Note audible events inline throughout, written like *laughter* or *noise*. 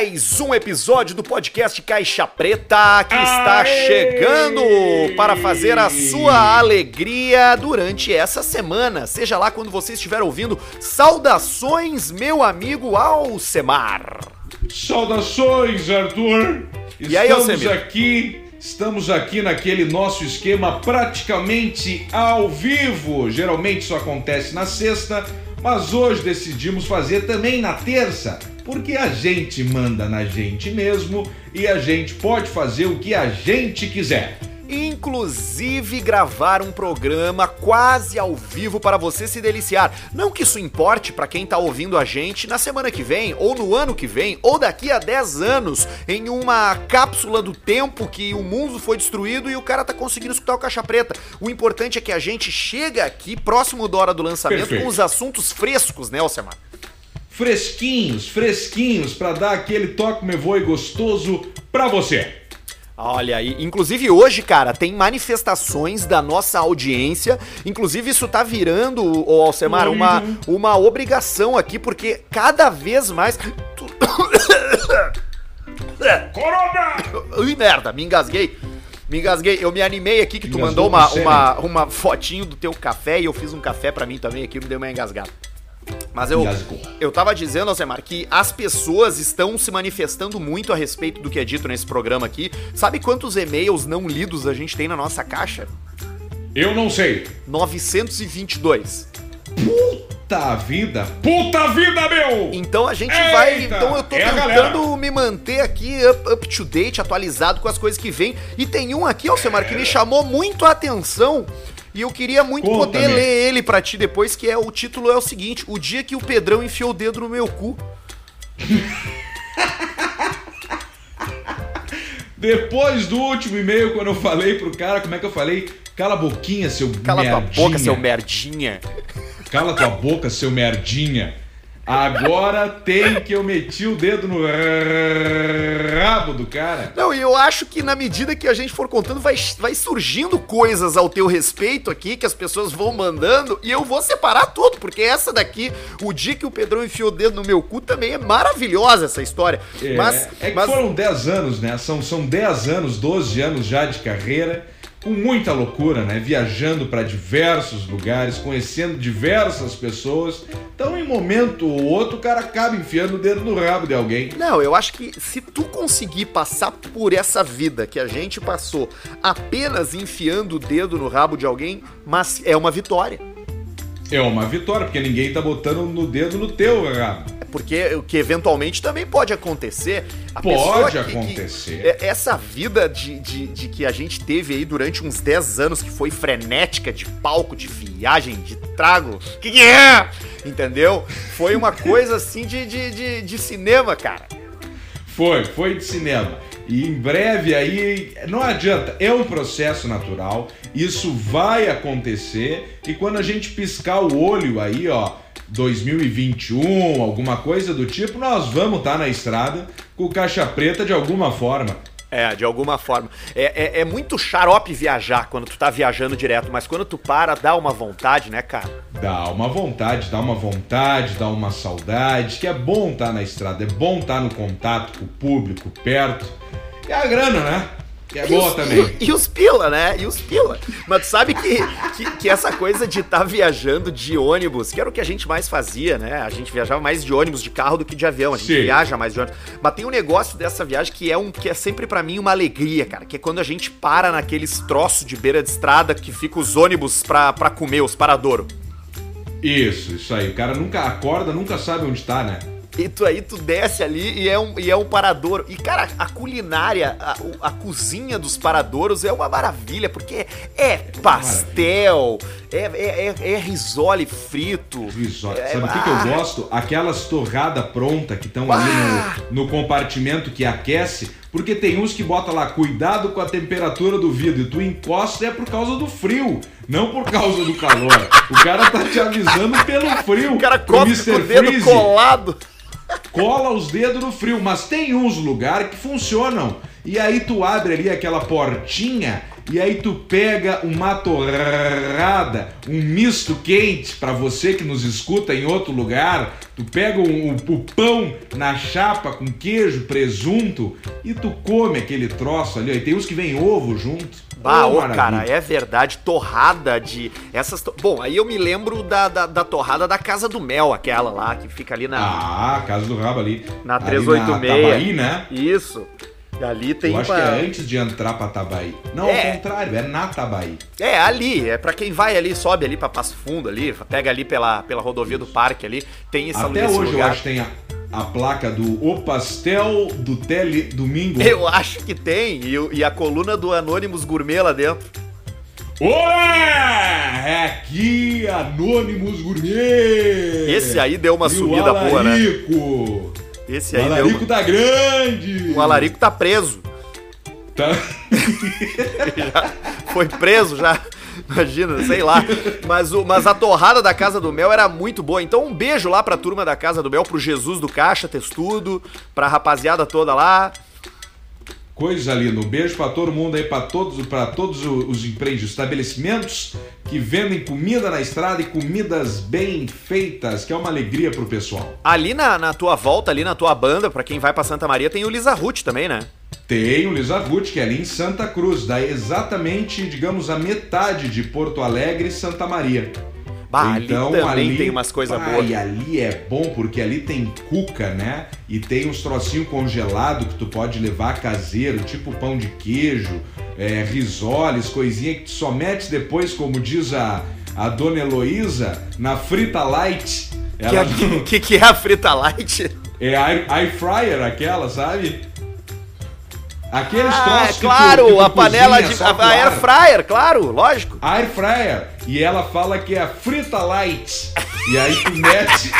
mais um episódio do podcast Caixa Preta que está Aê! chegando para fazer a sua alegria durante essa semana. Seja lá quando você estiver ouvindo. Saudações, meu amigo Alcemar. Saudações, Arthur! E aí, estamos Alcemir? aqui, estamos aqui naquele nosso esquema praticamente ao vivo. Geralmente isso acontece na sexta, mas hoje decidimos fazer também na terça, porque a gente manda na gente mesmo e a gente pode fazer o que a gente quiser. Inclusive gravar um programa quase ao vivo para você se deliciar. Não que isso importe para quem tá ouvindo a gente na semana que vem, ou no ano que vem, ou daqui a 10 anos, em uma cápsula do tempo que o mundo foi destruído e o cara tá conseguindo escutar o Caixa Preta. O importante é que a gente chega aqui próximo da hora do lançamento Perfeito. com os assuntos frescos, né, Alcemar? Fresquinhos, fresquinhos, para dar aquele toque me voe gostoso pra você. Olha aí, inclusive hoje, cara, tem manifestações da nossa audiência. Inclusive, isso tá virando, ô Alcemar, uma, uma obrigação aqui, porque cada vez mais. *coughs* Corona! Ui, merda, me engasguei. Me engasguei. Eu me animei aqui que tu Engasgou mandou uma, uma, uma fotinho do teu café e eu fiz um café pra mim também aqui, me deu uma engasgada. Mas eu, eu tava dizendo, Alcemar, que as pessoas estão se manifestando muito a respeito do que é dito nesse programa aqui. Sabe quantos e-mails não lidos a gente tem na nossa caixa? Eu não sei. 922. Puta vida! Puta vida, meu! Então a gente Eita, vai. Então eu tô é tentando me manter aqui up, up to date, atualizado com as coisas que vem. E tem um aqui, Alcemar, que me chamou muito a atenção. E eu queria muito Conta, poder ler ele pra ti depois, que é o título é o seguinte: O dia que o Pedrão enfiou o dedo no meu cu. *laughs* Depois do último e-mail, quando eu falei pro cara, como é que eu falei? Cala a boquinha, seu Cala tua merdinha. boca, seu merdinha. Cala tua boca, seu merdinha. Agora tem que eu meti o dedo no rabo do cara. Não, e eu acho que na medida que a gente for contando, vai, vai surgindo coisas ao teu respeito aqui, que as pessoas vão mandando, e eu vou separar tudo, porque essa daqui, o dia que o Pedrão enfiou o dedo no meu cu, também é maravilhosa essa história. É, mas, é que mas foram 10 anos, né? São, são 10 anos, 12 anos já de carreira, com muita loucura, né? Viajando para diversos lugares, conhecendo diversas pessoas. Então, em momento ou outro, o cara acaba enfiando o dedo no rabo de alguém. Não, eu acho que se tu conseguir passar por essa vida que a gente passou apenas enfiando o dedo no rabo de alguém, mas é uma vitória. É uma vitória, porque ninguém tá botando no dedo no teu rabo. Porque o que eventualmente também pode acontecer. A Pode que- acontecer. que- é- essa vida de, de, de que a gente teve aí durante uns 10 anos, que foi frenética de palco, de viagem, de trago. Que que é? Entendeu? Foi uma coisa assim de, de, de, de cinema, cara. Foi, foi de cinema. E em breve aí, não adianta, é um processo natural, isso vai acontecer e quando a gente piscar o olho aí, ó, 2021, alguma coisa do tipo, nós vamos estar na estrada com caixa preta de alguma forma. É, de alguma forma. É, é, é muito xarope viajar quando tu tá viajando direto, mas quando tu para, dá uma vontade, né, cara? Dá uma vontade, dá uma vontade, dá uma saudade, que é bom estar na estrada, é bom estar no contato com o público, perto. E a grana, né? Que é E boa os- também. E, e os pila, né? E os pila. Mas tu sabe que, que, que essa coisa de estar viajando de ônibus, que era o que a gente mais fazia, né? A gente viajava mais de ônibus de carro do que de avião. A gente Sim. viaja mais de ônibus. Mas tem um negócio dessa viagem que é um que é sempre pra mim uma alegria, cara. Que é quando a gente para naqueles troços de beira de estrada que fica os ônibus pra, pra comer, os paradouro. Isso, isso aí. O cara nunca acorda, nunca sabe onde tá, né? E tu aí, tu desce ali e é um, e é um paradouro. E, cara, a culinária, a, a cozinha dos paradouros é uma maravilha, porque é pastel, é, é, é, é risole frito. Risotto. É, Sabe o que, que ah, eu gosto? Aquelas torrada pronta que estão ali Ah! no, no compartimento que aquece, porque tem uns que bota lá, cuidado com a temperatura do vidro, e tu encosta é por causa do frio, não por causa do calor. O cara tá te avisando pelo *laughs* frio. O cara come com o dedo colado. Cola os dedos no frio, mas tem uns lugares que funcionam. E aí tu abre ali aquela portinha e aí tu pega uma torrada, um misto quente para você que nos escuta em outro lugar. Tu pega o, o, pão na chapa com queijo, presunto e tu come aquele troço ali. Aí tem uns que vem ovo junto. Ah, ô, cara, é verdade, torrada de. essas to... Bom, aí eu me lembro da, da, da, torrada da Casa do Mel, aquela lá, que fica ali na. Ah, Casa do Rabo ali. Na 386. Ali na né? Isso. Ali tem Eu acho uma... que é antes de entrar pra Tabaí. Não, é. ao contrário, é na Tabaí. É, ali. É pra quem vai ali, sobe ali pra Passo Fundo ali, pega ali pela, pela rodovia do parque ali. Tem esse Até hoje lugar. eu acho que tem a, a placa do O Pastel do Tele Domingo. Eu acho que tem. E, e a coluna do Anônimos Gourmet lá dentro. Olá! É aqui Anônimos Gourmet! Esse aí deu uma e subida boa, né? Esse aí o alarico deu... tá grande! O alarico tá preso. Tá. *laughs* foi preso já. Imagina, sei lá. Mas, o, mas a torrada da Casa do Mel era muito boa. Então um beijo lá pra turma da Casa do Mel, pro Jesus do Caixa Testudo, pra rapaziada toda lá. Coisa linda. Um beijo para todo mundo aí, para todos, para todos os empreendimentos, estabelecimentos que vendem comida na estrada e comidas bem feitas, que é uma alegria pro pessoal. Ali na, na tua volta, ali na tua banda, para quem vai para Santa Maria, tem o Lisa Ruth também, né? Tem o Lisa Ruth, que é ali em Santa Cruz, dá exatamente, digamos, a metade de Porto Alegre e Santa Maria. Bah, então, ali também ali, tem umas coisas boas. E ali é bom porque ali tem cuca, né? E tem uns trocinhos congelados que tu pode levar caseiro, tipo pão de queijo, é, risoles, coisinha que tu só mete depois, como diz a, a dona Heloísa, na frita light. Ela... Que, *laughs* é, que, que é a frita light? É air, air fryer aquela, sabe? Aqueles ah, troços é, claro, que tu, que tu a panela de. A, a air fryer, claro, lógico. Air fryer. E ela fala que é a frita light. E aí tu mete.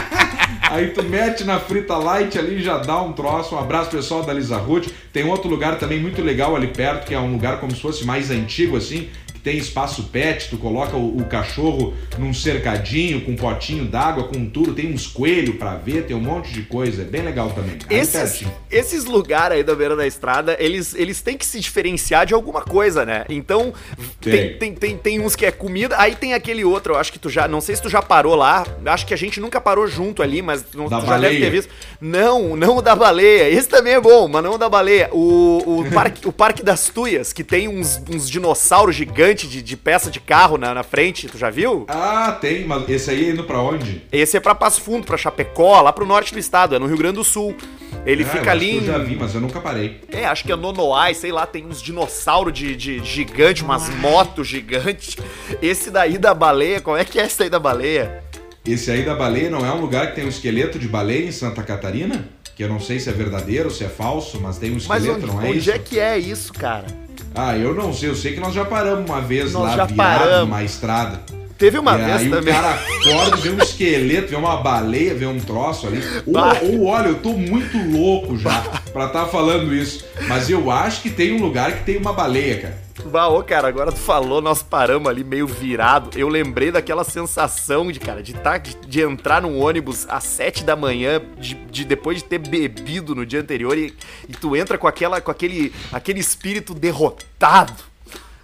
*laughs* aí tu mete na frita light ali e já dá um troço. Um abraço pessoal da Lisa Ruth. Tem outro lugar também muito legal ali perto, que é um lugar como se fosse mais antigo assim, tem espaço pet, tu coloca o, o cachorro num cercadinho, com um potinho d'água, com tudo, tem uns coelhos para ver, tem um monte de coisa, é bem legal também. Esses, esses lugares aí da beira da estrada, eles, eles têm que se diferenciar de alguma coisa, né? Então, tem. Tem, tem, tem, tem uns que é comida, aí tem aquele outro, eu acho que tu já, não sei se tu já parou lá, acho que a gente nunca parou junto ali, mas não, tu já deve ter visto. Não, não o da baleia, esse também é bom, mas não o da baleia. O, o, *laughs* parque, o Parque das Tuias, que tem uns, uns dinossauros gigantes gigante de, de peça de carro na, na frente, tu já viu? Ah, tem, mas esse aí é indo pra onde? Esse é pra Passo Fundo, pra Chapecó, lá pro norte do estado, é no Rio Grande do Sul. Ele ah, fica ali. eu já vi, mas eu nunca parei. É, acho que é Nonoai, sei lá, tem uns dinossauros de, de gigante, umas motos gigantes. Esse daí da baleia, como é que é esse daí da baleia? Esse aí da baleia não é um lugar que tem um esqueleto de baleia em Santa Catarina? Que eu não sei se é verdadeiro, se é falso, mas tem um esqueleto, onde, não é onde isso? Onde é que é isso, cara? Ah, eu não sei, eu sei que nós já paramos uma vez nós lá virado paramos. numa estrada. Teve uma e vez aí também. o cara acorda, vê um esqueleto, vê uma baleia, vê um troço ali. Ou, ou olha, eu tô muito louco já pra estar tá falando isso. Mas eu acho que tem um lugar que tem uma baleia, cara. Bah, ô, cara, agora tu falou, nós paramos ali meio virado. Eu lembrei daquela sensação de, cara, de, tá, de, de entrar num ônibus às sete da manhã, de, de, depois de ter bebido no dia anterior, e, e tu entra com, aquela, com aquele, aquele espírito derrotado.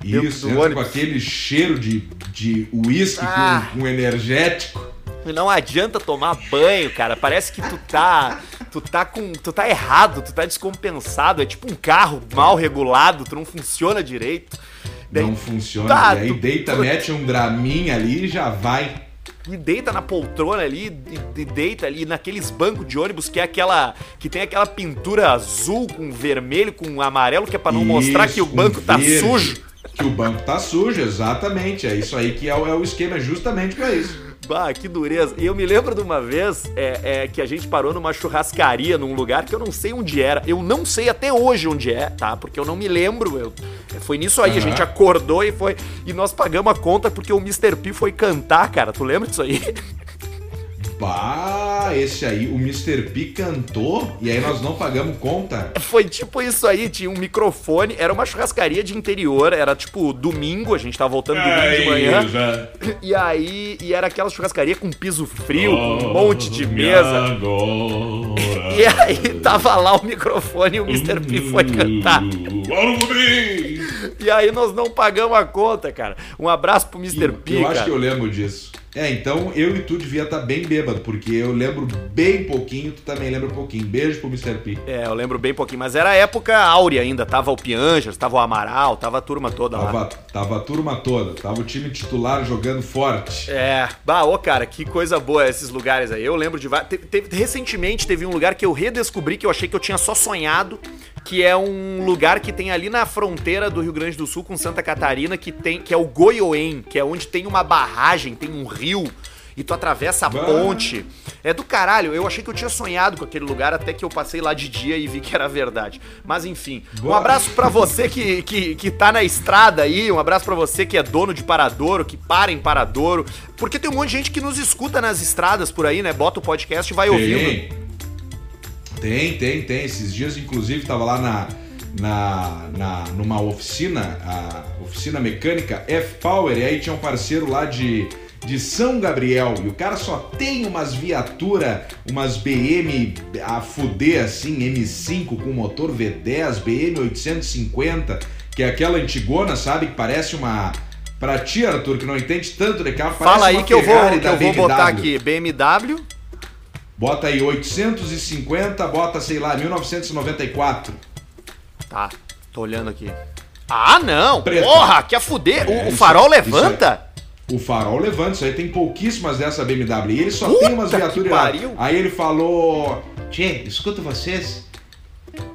Isso, entra ônibus. com aquele cheiro de, de uísque ah. com, com energético. Não adianta tomar banho, cara. Parece que tu tá. Tu tá com. Tu tá errado, tu tá descompensado. É tipo um carro mal regulado, tu não funciona direito. Daí, não funciona. Tá, e aí tu, deita, tu... mete um draminha ali e já vai. E deita na poltrona ali, e, deita ali naqueles bancos de ônibus que é aquela. que tem aquela pintura azul com vermelho, com amarelo, que é pra não isso, mostrar que o banco tá verde, sujo. Que o banco tá sujo, exatamente. É isso aí que é o, é o esquema, é justamente pra isso. Bah, que dureza. E eu me lembro de uma vez é, é, que a gente parou numa churrascaria num lugar que eu não sei onde era. Eu não sei até hoje onde é, tá? Porque eu não me lembro. Eu, é, foi nisso aí, uhum. a gente acordou e foi. E nós pagamos a conta porque o Mr. P foi cantar, cara. Tu lembra disso aí? *laughs* Bah, esse aí, o Mr. P cantou e aí nós não pagamos conta. Foi tipo isso aí, tinha um microfone, era uma churrascaria de interior, era tipo domingo, a gente tava voltando domingo de manhã. E aí, e era aquela churrascaria com piso frio, com um monte de mesa. E aí tava lá o microfone e o Mr. P foi cantar. E aí nós não pagamos a conta, cara. Um abraço pro Mr. P, Eu acho cara. que eu lembro disso. É, então eu e tu devia estar bem bêbado, porque eu lembro bem pouquinho, tu também lembra pouquinho. Beijo pro Mr. P. É, eu lembro bem pouquinho, mas era a época áurea ainda. Tava o Piangers, tava o Amaral, tava a turma toda lá. Tava, tava a turma toda, tava o time titular jogando forte. É, bah, ô cara, que coisa boa esses lugares aí. Eu lembro de vários. Teve, teve- recentemente teve um lugar que eu redescobri que eu achei que eu tinha só sonhado, que é um lugar que tem ali na fronteira do Rio Grande do Sul com Santa Catarina, que tem que é o Goiôem, que é onde tem uma barragem, tem um rio e tu atravessa a ponte. É do caralho. Eu achei que eu tinha sonhado com aquele lugar até que eu passei lá de dia e vi que era verdade. Mas enfim, um abraço pra você que, que, que tá na estrada aí, um abraço pra você que é dono de Paradouro, que para em Paradouro, porque tem um monte de gente que nos escuta nas estradas por aí, né? Bota o podcast e vai ouvindo. Tem. Tem, tem. Esses dias, inclusive, tava lá na, na, na, numa oficina, a oficina mecânica F-Power, e aí tinha um parceiro lá de, de São Gabriel, e o cara só tem umas viatura, umas BM a fuder assim, M5 com motor V10, BM 850, que é aquela antigona, sabe? Que parece uma. Pra ti, Arthur, que não entende tanto de carro, parece Fala aí que eu vou, que eu vou botar aqui BMW. Bota aí 850, bota, sei lá, 1994. Tá, tô olhando aqui. Ah, não! Preta. Porra, que a fuder! O- É, o, isso farol aí- isso levanta? O farol levanta, isso aí tem pouquíssimas dessa BMW. E ele só Puta tem umas viaturas. Aí ele falou. Tchê, escuto vocês.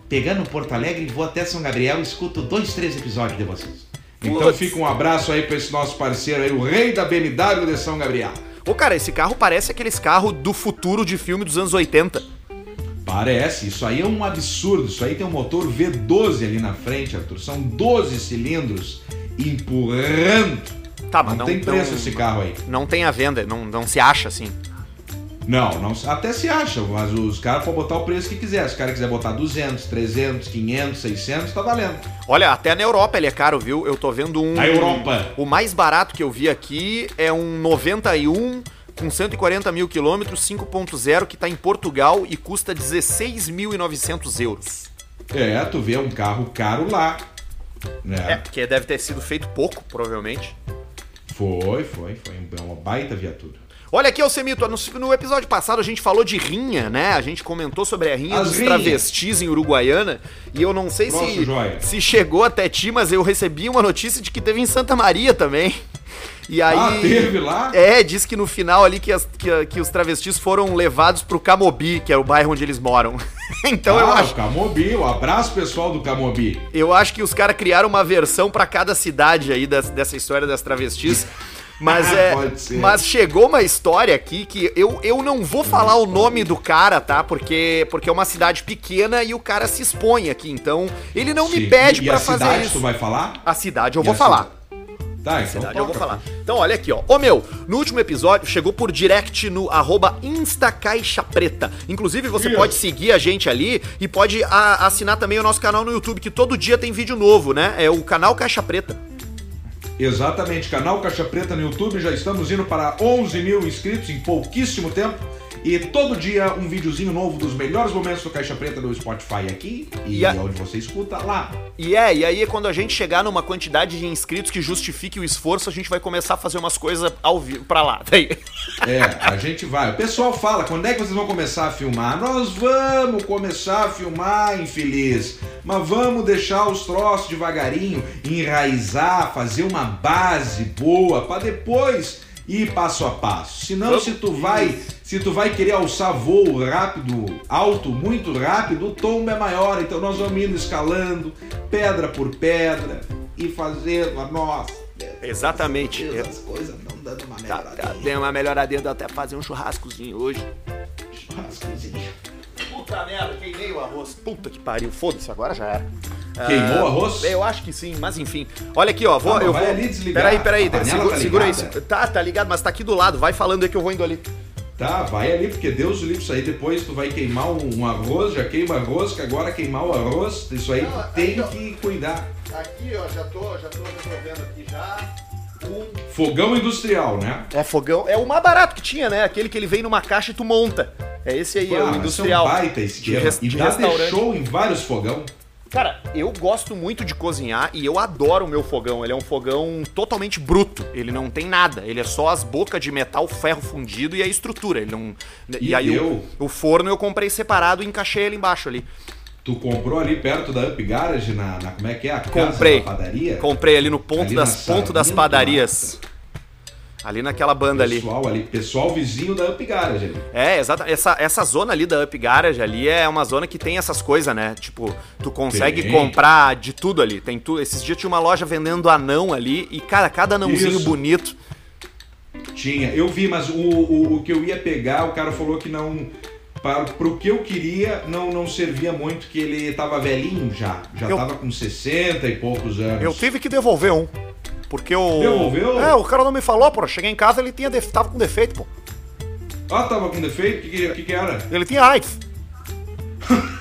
Pegando Porto Alegre, vou até São Gabriel e escuto dois, três episódios de vocês. Então Putz. fica um abraço aí pra esse nosso parceiro aí, o rei da BMW de São Gabriel. Ô, cara, esse carro parece aqueles carros do futuro de filme dos anos 80. Parece, isso aí é um absurdo. Isso aí tem um motor V12 ali na frente, Arthur. São 12 cilindros empurrando. Tá, mas Não, não, tem preço não- esse carro aí. Não tem a venda, não, não se acha assim. Não, não, até se acha, mas os caras podem botar o preço que quiser. Se o cara quiser botar 200, 300, 500, 600, tá valendo. Olha, até na Europa ele é caro, viu? Eu tô vendo um. Na Europa. O mais barato que eu vi aqui é um 91 com 140 mil quilômetros, 5.0, que tá em Portugal e custa 16.900 euros. É, tu vê um carro caro lá. É, Né? porque deve ter sido feito pouco, provavelmente. Foi, foi, foi um- uma baita viatura. Olha aqui, Alcemito, no, no episódio passado a gente falou de rinha, né? A gente comentou sobre a rinha As dos rinhas. travestis em Uruguaiana. E eu não sei Nossa, se, joia. se chegou até ti, mas eu recebi uma notícia de que teve em Santa Maria também. E aí. Ah, teve lá? É, diz que no final ali que, as- que, que os travestis foram levados pro Camobi, que é o bairro onde eles moram. *laughs* então eu ah, acho. o Camobi, o abraço pessoal do Camobi. Eu acho que os caras criaram uma versão pra cada cidade aí das- dessa história das travestis. *laughs* Mas é. Pode ser. Mas chegou uma história aqui que eu, eu não vou falar o nome do cara, tá? Porque, porque é uma cidade pequena e o cara se expõe aqui. Então, ele não me Sim. pede e, pra e a fazer cidade, isso. tu vai falar? A cidade eu E vou falar. cida- Tá, então Cidade eu vou falar. Então, olha aqui, ó. Ô meu, no último episódio chegou por direct no arroba InstaCaixaPreta. Inclusive, você Isso. pode seguir a gente ali e pode a- assinar também o nosso canal no YouTube, que todo dia tem vídeo novo, né? É o canal Caixa Preta. Exatamente, canal Caixa Preta no YouTube, já estamos indo para 11 mil inscritos em pouquíssimo tempo. E todo dia um videozinho novo dos melhores momentos do Caixa Preta no Spotify aqui e, E a- onde você escuta lá. E é, e aí quando a gente chegar numa quantidade de inscritos que justifique o esforço, a gente vai começar a fazer umas coisas ao vivo pra lá. *laughs* Daí. É, a gente vai. O pessoal fala, quando é que vocês vão começar a filmar? Nós vamos começar a filmar, infeliz. Mas vamos deixar os troços devagarinho, enraizar, fazer uma base boa para depois ir passo a passo. Senão, se tu vai, se tu vai querer alçar voo rápido, alto, muito rápido, o tombo é maior. Então nós vamos indo escalando, pedra por pedra e fazendo a nossa. Exatamente. Deus, as coisas não dando uma Tá, melhoradinha. tá, deu uma melhoradinha, deu até fazer um churrascozinho hoje. Churrascozinho. Puta merda, queimei o arroz. Puta que pariu, foda-se, agora já era. Queimou o arroz? Eu acho que sim, mas enfim. Olha aqui, ó. Vou, Tá, eu vai vou. ali desligar. Peraí, peraí. Segura, tá segura aí. Tá, tá ligado, mas tá aqui do lado. Vai falando aí que eu vou indo ali. Tá, vai ali, porque Deus o livre, isso aí depois tu vai queimar um, arroz, já queima arroz, que agora queimar o arroz, isso aí tu tem que cuidar. Aqui, ó, já tô, já tô resolvendo aqui já. Um Fogão industrial, né? É fogão. É o mais barato que tinha, né? Aquele que ele vem numa caixa e tu monta. É esse aí, é Ah, o mas industrial. É um baita esquema. De e de dá de restaurante. show em vários fogão. Cara, eu gosto muito de cozinhar e eu adoro o meu fogão. Ele é um fogão totalmente bruto. Ele não tem nada. Ele é só as bocas de metal, ferro fundido e a estrutura. Ele não. E, E aí o, deu. o forno eu comprei separado e encaixei ele embaixo ali. Tu comprou ali perto da Up Garage, na, na- como é que é? A casa Comprei. da padaria? Comprei ali no ponto Ali das ponto das padarias. Ali naquela banda ali. Pessoal ali, pessoal vizinho da Up Garage ali. É, exato. Essa, essa zona ali da Up Garage ali é uma zona que tem essas coisas, né? Tipo, tu consegue Tem. comprar de tudo ali. Tem tudo. Esses dias tinha uma loja vendendo anão ali e, cara, cada anãozinho Isso. bonito. Tinha, eu vi, mas o, o, o que eu ia pegar, o cara falou que não. Para, pro que eu queria, não, não servia muito, que ele tava velhinho já. Já Eu- tava com 60 e poucos anos. Eu tive que devolver um. Porque o. Devolveu? É, o cara não me falou, pô. Cheguei em casa ele tinha def... tava com defeito, pô. Ah, tava com defeito? O que, que, que que era? Ele tinha AIDS. *laughs*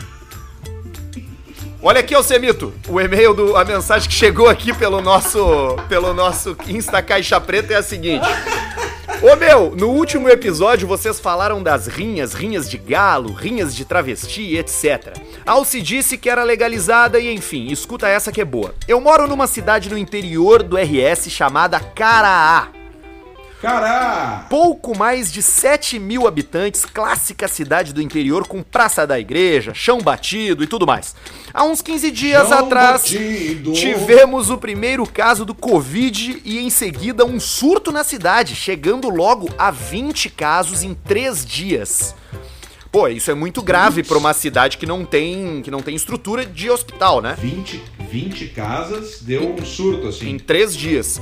Olha aqui, Alcemito, o e-mail do a mensagem que chegou aqui pelo nosso pelo nosso Insta Caixa Preta é a seguinte: Ô meu, no último episódio vocês falaram das rinhas, rinhas de galo, rinhas de travesti, etc. Alce disse que era legalizada e enfim, escuta essa que é boa. Eu moro numa cidade no interior do RS chamada Caraá. Cará! Pouco mais de 7 mil habitantes, clássica cidade do interior com praça da igreja, chão batido e tudo mais. Há uns 15 dias Chão atrás, batido. tivemos o primeiro caso do Covid e em seguida um surto na cidade, chegando logo a 20 casos em 3 dias. Pô, isso é muito grave pra uma cidade que não tem, que não tem estrutura de hospital, né? 20, 20 casas, deu um surto assim. em três dias.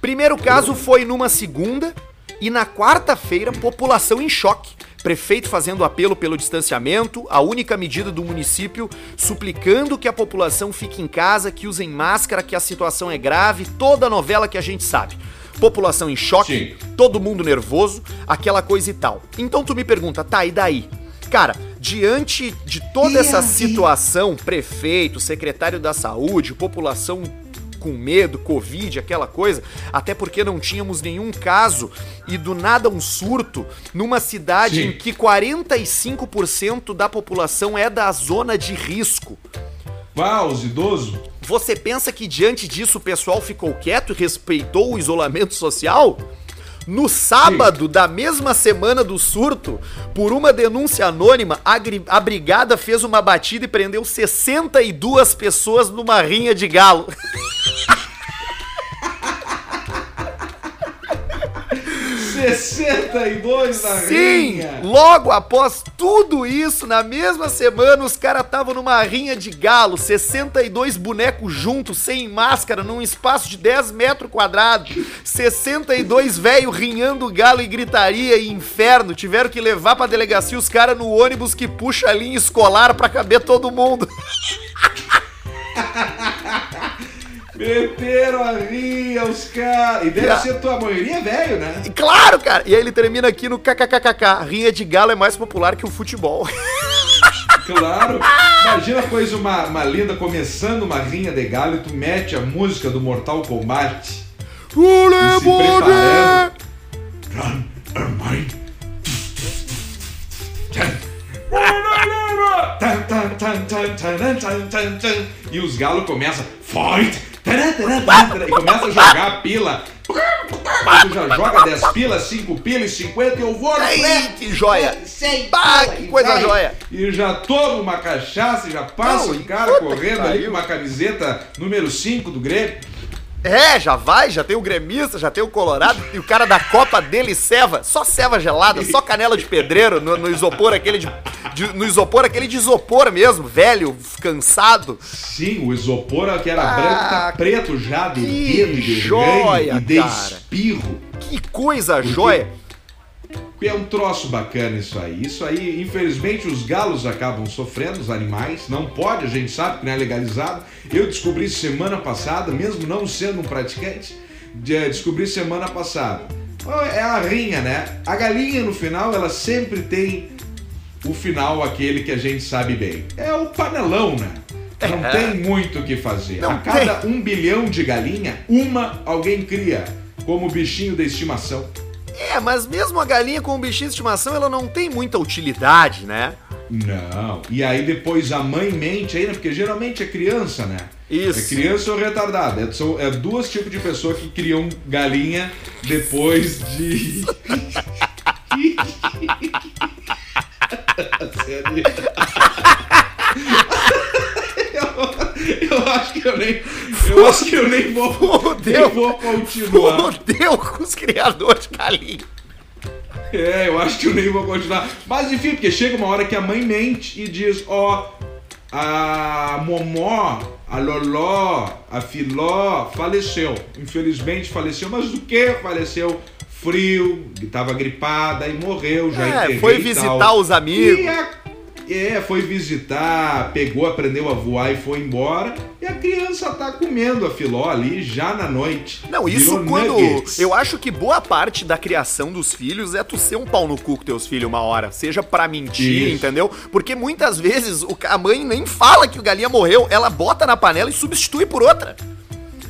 Primeiro caso foi numa segunda e na quarta-feira, população em choque. Prefeito fazendo apelo pelo distanciamento, a única medida do município suplicando que a população fique em casa, que usem máscara, que a situação é grave, toda a novela que a gente sabe. População em choque, Sim. todo mundo nervoso, aquela coisa e tal. Então tu me pergunta, tá, e daí? Cara, diante de toda essa situação, prefeito, secretário da saúde, população com medo, Covid, aquela coisa, até porque não tínhamos nenhum caso e do nada um surto numa cidade Sim. em que 45% da população é da zona de risco. Vá, os idosos. Você pensa que diante disso o pessoal ficou quieto e respeitou o isolamento social? No sábado da mesma semana do surto, por uma denúncia anônima, a brigada fez uma batida e prendeu 62 pessoas numa rinha de galo. *laughs* 62 na Sim! rinha. Logo após tudo isso, na mesma semana, os caras estavam numa rinha de galo, 62 bonecos juntos, sem máscara, num espaço de 10 metros quadrados. 62 velho rinhando galo e gritaria e inferno. Tiveram que levar pra delegacia os caras no ônibus que puxa a linha escolar pra caber todo mundo. *laughs* Meteram a rinha, os caras. E deve Ah. ser tua maioria velho, né? E claro, cara! E aí ele termina aqui no kkkk. Rinha de galo é mais popular que o futebol. *laughs* Claro. Imagina coisa, uma, uma linda começando uma rinha de galho e tu mete a música do Mortal Kombat. Olé, E se preparando. bode! Run, Ermine. E os galos começam Fight! E começa a jogar a pila. Tu já joga 10 pilas, 5 pilas, 50 e eu vou pré. que joia! Sei, Bah, que e coisa vai. joia! E já toma uma cachaça, e já passa Não, um e cara correndo ali com uma camiseta número 5 do Grêmio. É, já vai, já tem o gremista, já tem o colorado, e o cara da copa dele ceva, só ceva gelada, só canela de pedreiro no, no isopor aquele de, de- no isopor aquele de isopor mesmo, velho, cansado. Sim, o isopor que era Ah, branco tá preto já de que dedo, de joia, e de cara. espirro. Que coisa joia. É um troço bacana isso aí. Isso aí, infelizmente, os galos acabam sofrendo, os animais. Não pode, a gente sabe que não é legalizado. Eu descobri semana passada, mesmo não sendo um praticante, de- descobri semana passada É a rinha, né? A galinha no final, ela sempre tem o final aquele que a gente sabe bem. É o panelão, né? Não É. tem muito o que fazer. Não a cada um bilhão de galinha, uma alguém cria como bichinho da estimação. É, mas mesmo a galinha com o bichinho de estimação, ela não tem muita utilidade, né? Não. E aí depois a mãe mente ainda, porque geralmente é criança, né? Isso. É criança ou retardada. É, são é duas tipos de pessoa que criam galinha depois de. Eu, *laughs* *laughs* eu acho que eu nem. Eu acho que eu nem vou, Fudeu. nem vou continuar. Fudeu com os criadores de galinha. É, eu acho que eu nem vou continuar. Mas enfim, porque chega uma hora que a mãe mente e diz, ó, a Momó, a Loló, a Filó faleceu. Infelizmente faleceu, mas do que faleceu? Frio, tava gripada e morreu, já É, foi visitar os amigos. E a- é, foi visitar, pegou, aprendeu a voar e foi embora. E a criança tá comendo a filó ali já na noite. Não, isso quando. nuggets. Eu acho que boa parte da criação dos filhos é tu ser um pau no cu com teus filhos uma hora. Seja pra mentir, Isso. entendeu? Porque muitas vezes a mãe nem fala que o galinha morreu, ela bota na panela e substitui por outra.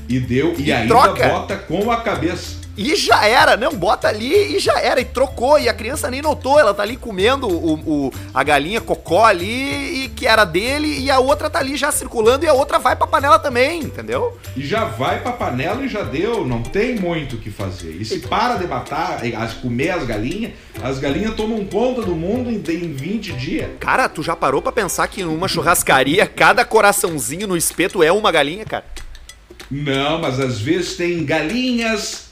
E deu, e, E ainda troca. bota com a cabeça. E já era, não, bota ali e já era, e trocou, e a criança nem notou, ela tá ali comendo o, o- a galinha cocó ali, e que era dele, e a outra tá ali já circulando, e a outra vai pra panela também, entendeu? E já vai pra panela e já deu, não tem muito o que fazer. E se para de matar, as, comer as galinhas, as galinhas tomam conta do mundo em, em 20 dias. Cara, tu já parou pra pensar que numa churrascaria, cada coraçãozinho no espeto é uma galinha, cara? Não, mas às vezes tem galinhas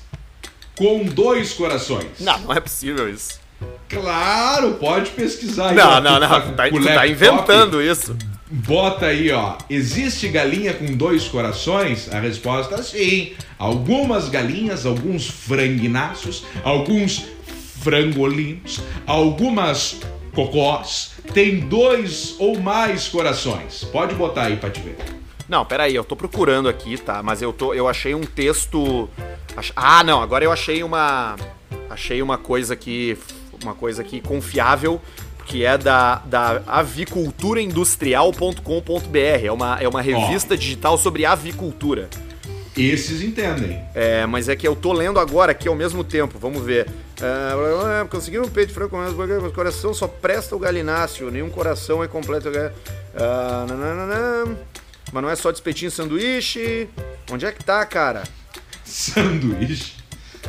com dois corações. Não, não é possível isso. Claro, pode pesquisar aí. Não, ó, não, não, tu tá, o tu tá inventando isso. Bota aí, ó. Existe galinha com dois corações? A resposta é sim. Algumas galinhas, alguns franguináceos, alguns frangolinos, algumas cocós têm dois ou mais corações. Pode botar aí pra te ver. Não, peraí, eu tô procurando aqui, tá? Mas eu tô, eu achei um texto. ach- Ah, não, agora eu achei uma. Achei uma coisa aqui. Uma coisa aqui confiável, que é da, da aviculturaindustrial.com.br. É uma, é uma revista digital sobre avicultura. Esses entendem. É, mas é que eu tô lendo agora aqui ao mesmo tempo, vamos ver. Ah, conseguiram um peito de frango mas o coração só presta o galináceo, nenhum coração é completo. Nananana. Mas não é só de espetinho e sanduíche. Onde é que tá, cara? Sanduíche.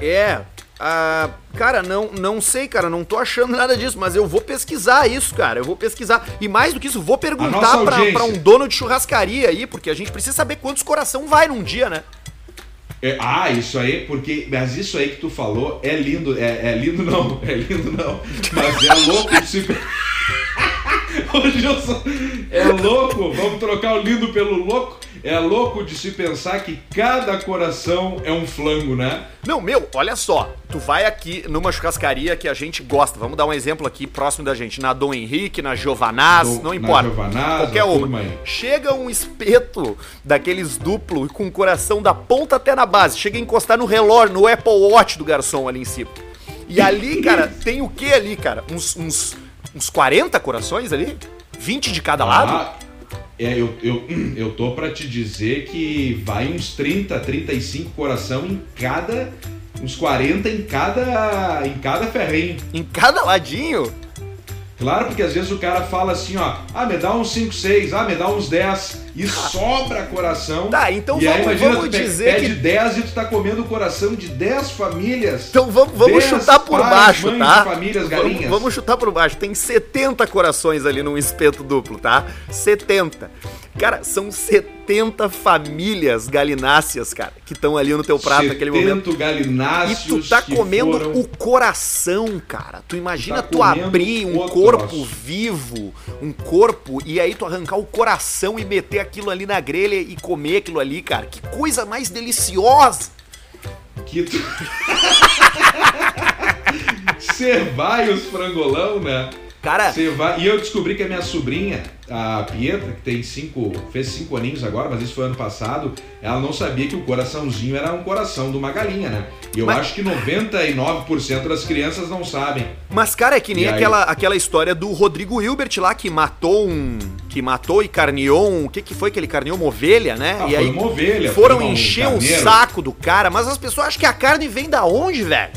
É. ah, cara, não, não sei, cara, não tô achando nada disso, mas eu vou pesquisar isso, cara. Eu vou pesquisar. E mais do que isso, vou perguntar pra, pra um dono de churrascaria aí, porque a gente precisa saber quantos coração vai num dia, né? É, ah, isso aí, porque. Mas isso aí que tu falou é lindo. É, é lindo não, *laughs* é lindo não. Mas é louco de se. Ô, Gilson, é louco, vamos trocar o lindo pelo louco. É louco de se pensar que cada coração é um flango, né? Não, meu, olha só. Tu vai aqui numa churrascaria que a gente gosta. Vamos dar um exemplo aqui próximo da gente. Na Dom Henrique, na Giovanaz, Do- não importa. Giovanaz, qualquer uma. Chega um espeto daqueles duplo com o coração da ponta até na base. Chega a encostar no relógio, no Apple Watch do garçom ali em cima. E ali, cara, *laughs* tem o que ali, cara? Uns, uns, uns 40 corações ali? 20 de cada lado? Ah, é, eu, eu, *clears throat* eu tô pra te dizer que vai uns 30, 35 coração em cada. Uns 40 em cada. em cada ferrinho. Em cada ladinho? Claro, porque às vezes o cara fala assim, ó, ah, me dá uns 5, 6, ah, me dá uns 10, e sobra coração. Tá, então e aí vamos- imagina, vamos tu dizer pede que- 10 e tu tá comendo o coração de 10 famílias. Então vamos, vamos 10 chutar por pais, baixo, mães tá? famílias, Vamos- galinhas. Vamos, chutar por baixo. Tem 70 corações ali num espeto duplo, tá? 70. Cara, são 70 famílias galináceas, cara, que estão ali no teu prato naquele momento. 70 E galináceos tu tá comendo foram- o coração, cara. Tu imagina tá tu abrir um corpo vivo, um corpo, e aí tu arrancar o coração e meter aquilo ali na grelha e comer aquilo ali, cara. Que coisa mais deliciosa! que tu... *laughs* Você vai os frangolão, né? Cara, Você vai... E eu descobri que a minha sobrinha, a Pietra, que tem cinco, fez cinco aninhos agora, mas isso foi ano passado, ela não sabia que o coraçãozinho era um coração de uma galinha, né? E eu Mas- acho que 99% das crianças não sabem. Mas, cara, é que nem E aí? aquela, aquela história do Rodrigo Hilbert lá que matou um. Que matou e carneou um. O que, que foi que ele carneou? Uma ovelha, né? Ah, e aí uma ovelha, foram um encher o carneiro. saco do cara, mas as pessoas acham que a carne vem da onde, velho?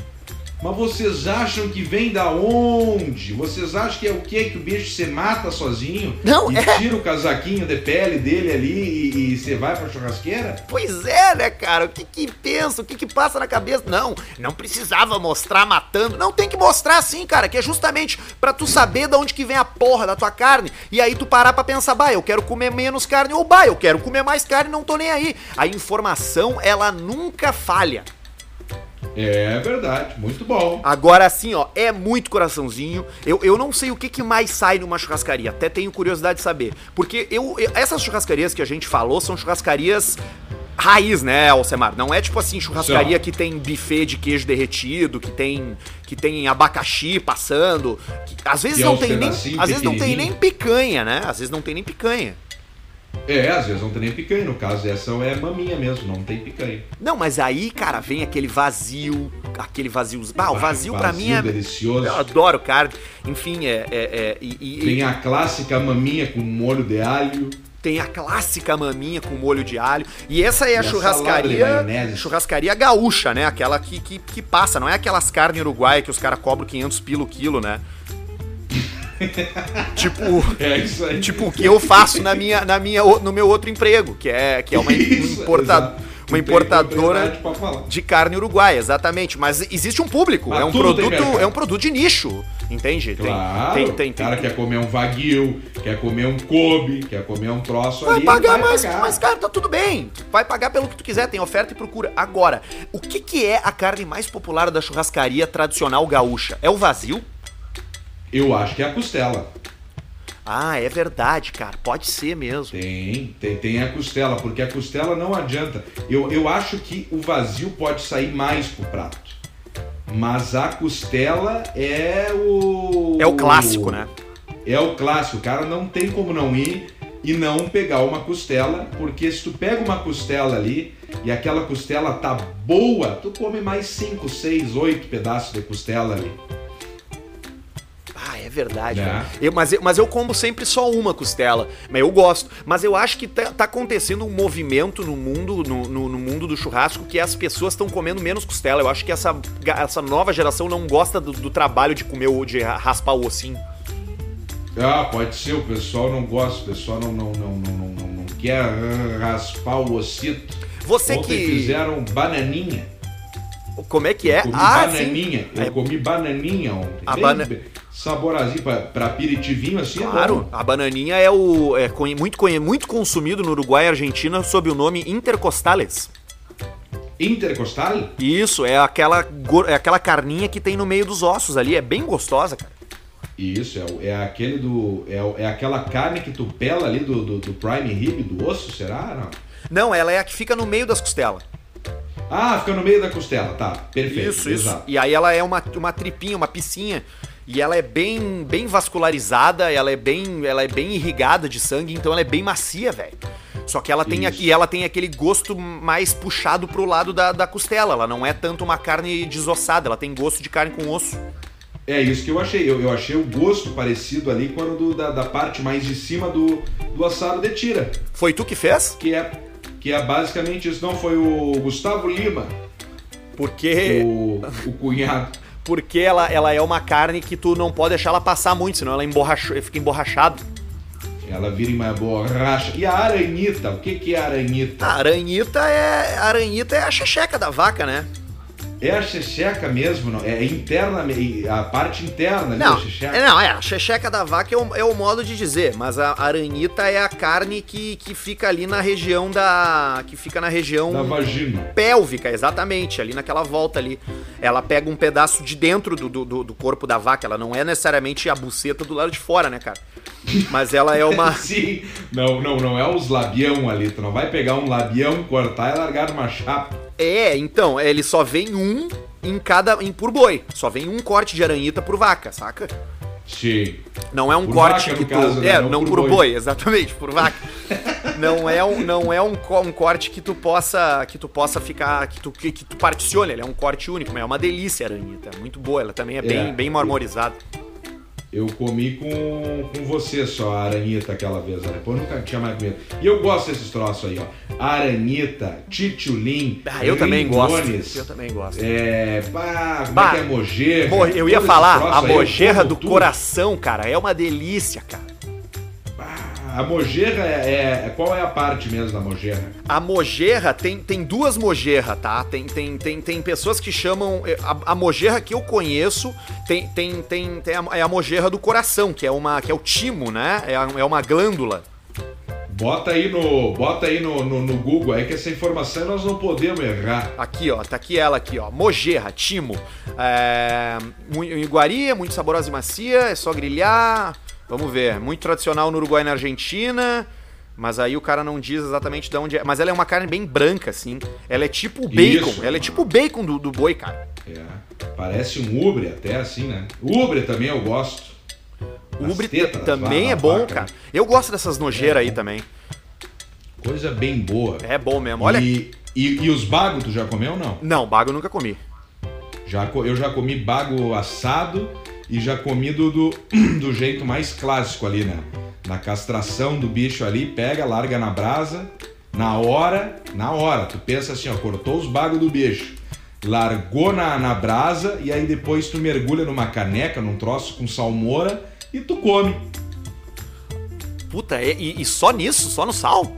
Mas vocês acham que vem da onde? Vocês acham que é o quê? Que o bicho se mata sozinho? Não, e é. tira o casaquinho de pele dele ali e, você vai pra churrasqueira? Pois é, né, cara? O que que pensa? O que que passa na cabeça? Não, não precisava mostrar matando. Não, tem que mostrar sim, cara, que é justamente pra tu saber de onde que vem a porra da tua carne. E aí tu parar pra pensar, bah, eu quero comer menos carne ou bah, eu quero comer mais carne, não tô nem aí. A informação, ela nunca falha. É verdade, muito bom. Agora, assim, ó, é muito coraçãozinho. Eu, eu não sei o que, que mais sai numa churrascaria. Até tenho curiosidade de saber. Porque eu, eu- essas churrascarias que a gente falou são churrascarias raiz, né, Alcemar? Não é tipo assim, churrascaria que tem buffet de queijo derretido, que tem, que tem abacaxi passando. que- às vezes Que é não tem nem. Às vezes não tem nem picanha, né? Às vezes não tem nem picanha. É, às vezes não tem nem picanha. No caso, essa é maminha mesmo, não tem picanha. Não, mas aí, cara, vem aquele vazio, aquele vazio. Ah, o vazio, pra mim é. delicioso. Eu adoro carne. Enfim, é. é, é- e, e- Tem a clássica maminha com molho de alho. tem a clássica maminha com molho de alho. E essa é a a churrascaria. Churrascaria gaúcha, né? Aquela que, que, que passa, não é aquelas carnes uruguaias que os caras cobram 500 pilo o quilo, né? Tipo. É isso aí. Tipo o que eu faço na minha, na minha, no meu outro emprego, que é, que é uma, Isso, importa- exato. Tu uma tem importadora de carne uruguaia, exatamente. Mas existe um público, Mas é um tem produto, é um produto de nicho, entende? Tem- Claro, tem, tem, o cara tem, quer comer um vaguio, quer comer um Kobe, quer comer um troço Vai ali. pagar vai mais, pagar. mas cara, tá tudo bem. Vai pagar pelo que tu quiser, tem oferta e procura. Agora, o que que é a carne mais popular da churrascaria tradicional gaúcha? É o vazio? Eu acho que é a costela. Ah, é verdade, cara. Pode ser mesmo. Tem, tem, tem a costela, porque a costela não adianta. Eu, eu acho que o vazio pode sair mais pro prato. Mas a costela é o. É o clássico, né? É o clássico. O cara não tem como não ir e não pegar uma costela, porque se tu pega uma costela ali e aquela costela tá boa, tu come mais 5, 6, 8 pedaços de costela ali. Verdade. É. Eu, mas, eu, mas eu como sempre só uma costela. Mas eu gosto. Mas eu acho que tá, tá acontecendo um movimento no mundo, no, no- no mundo do churrasco, que as pessoas estão comendo menos costela. Eu acho que essa, essa nova geração não gosta do, do trabalho de comer o, de raspar o ossinho. Ah, pode ser, o pessoal não gosta, o pessoal não, não, não, não, não, não, não quer raspar o ossito. Você Ontem que. fizeram bananinha. Como é que é? Eu comi Ah, sim. bananinha. Eu É. comi bananinha ontem. A bem, bana- saborazinho pra, pra aperitivinho assim. é Claro, bom. a bananinha é o é muito, muito consumido no Uruguai e Argentina sob o nome intercostales. Intercostal? Isso, é aquela, é aquela carninha que tem no meio dos ossos ali, é bem gostosa, cara. Isso, é, é aquele do. É, é aquela carne que tu pela ali do, do, do prime rib, do osso, será? Não. Não, ela é a que fica no meio das costelas. Ah, fica no meio da costela, tá. Perfeito. Isso, isso. exato. E aí ela é uma, uma tripinha, uma piscinha. E ela é bem, bem vascularizada, ela é bem, ela é bem irrigada de sangue, então ela é bem macia, velho. Só que ela tem aqui, ela tem aquele gosto mais puxado pro lado da, da costela. Ela não é tanto uma carne desossada, ela tem gosto de carne com osso. É isso que eu achei. Eu, eu achei o gosto parecido ali quando do- da, da parte mais de cima do, do assado de tira. Foi tu que fez? Que é, que é basicamente isso. Não, foi o Gustavo Lima, Porque o, o cunhado. *laughs* porque ela, ela é uma carne que tu não pode deixar ela passar muito, senão ela emborracha, fica emborrachado. Ela vira uma borracha. E a aranhita? O que, que é a aranhita? A aranhita é a aranhita é a checheca da vaca, né? É a checheca mesmo, não? É interna, a parte interna Não, da checheca. é, não, é, a checheca da vaca é o, é o modo de dizer, mas a aranhita é a carne que, que fica ali na região da. que fica na região Da vagina. pélvica, exatamente, ali naquela volta ali. Ela pega um pedaço de dentro do, do- do corpo da vaca, ela não é necessariamente a buceta do lado de fora, né, cara? Mas ela é uma. *laughs* Sim. Não, não, não é os labião ali. Tu não vai pegar um labião, cortar e largar numa chapa. É, então, ele só vem um em cada. Em, por boi. Só vem um corte de aranhita por vaca, saca? Sim. Não é um Por corte vaca, que tu. caso, né? É, Não não por por boi. boi, exatamente, por vaca. *laughs* não é um, não é um, um corte que tu possa que tu possa ficar que tu que, que tu particione, ele é um corte único, mas é uma delícia a aranhita, muito boa, ela também é bem É. bem marmorizada. Eu comi com, com você só a aranhita aquela vez, né? Pô, eu nunca tinha mais comido. E eu gosto desses troços aí, ó. Aranhita, tchutchulim, Ah, eu também gosto. Eu também gosto. É, pá, como Bah, é que é mojerra? Mo- eu ia falar, a mojerra do tudo. coração, cara, é uma delícia, cara. A mojerra é, é- Qual é a parte mesmo da mojerra? A mojerra tem, tem duas mojerra, tá? Tem, tem, tem, tem pessoas que chamam. eh, A, a mojerra que eu conheço tem, tem, tem, tem a, é a mojerra do coração, que é, uma, que é o timo, né? É, a- é uma glândula. Bota aí no, bota aí no, no, no Google aí que essa informação nós não podemos errar. Aqui, ó, tá aqui ela aqui, ó. Mojerra, timo. É, iguaria, muito saborosa e macia, é só grilhar. Vamos ver. Muito tradicional no Uruguai e na Argentina. Mas aí o cara não diz exatamente de onde é. Mas ela é uma carne bem branca, assim. Ela é tipo o bacon. Isso. Ela é tipo o bacon do, do boi, cara. É, parece um ubre até assim, né? Ubre também eu gosto. Ubre tetas também va- é bom, vaca, cara. né? Eu gosto dessas nojeiras aí também. Coisa bem boa. É bom mesmo. Olha. E, e, e os bagos, tu já comeu ou não? Não, bago eu nunca comi. Já, eu já comi bago assado e já comi do, do, *clears throat* do jeito mais clássico ali, né? Na castração do bicho ali, pega, larga na brasa, na hora, na hora. Tu pensa assim, ó, cortou os bagos do bicho, largou na, na brasa e aí depois tu mergulha numa caneca, num troço com salmoura e tu come. Puta, é- e, e só nisso? Só no sal?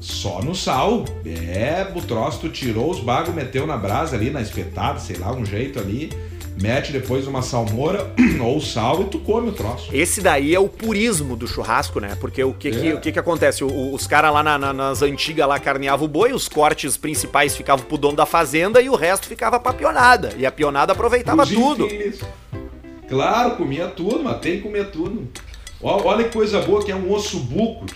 Só no sal. É, o troço, tu tirou os bagos, meteu na brasa ali, na espetada, sei lá, um jeito ali. Mete depois uma salmoura *clears throat* ou sal e tu come o troço. Esse daí é o purismo do churrasco, né? Porque o que, que, É. o que, que acontece? O- os caras lá na- na- nas antigas lá carneavam o boi, os cortes principais ficavam pro dono da fazenda e o resto ficava pra pionada. E a pionada aproveitava Os tudo. infeliz. Claro, comia tudo, mas tem que comer tudo. Olha que coisa boa que é um osso buco.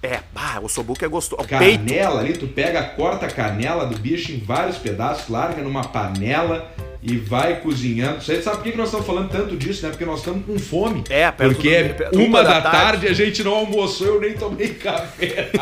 É, bah, o sobuco é gostoso. Canela ali, tu pega, corta a canela do bicho em vários pedaços, larga numa panela e vai cozinhando. Você sabe por que nós estamos falando tanto disso, né? Porque nós estamos com fome. É, perto Porque é perto- uma da tarde a gente não almoçou, eu nem tomei *laughs* café. *laughs*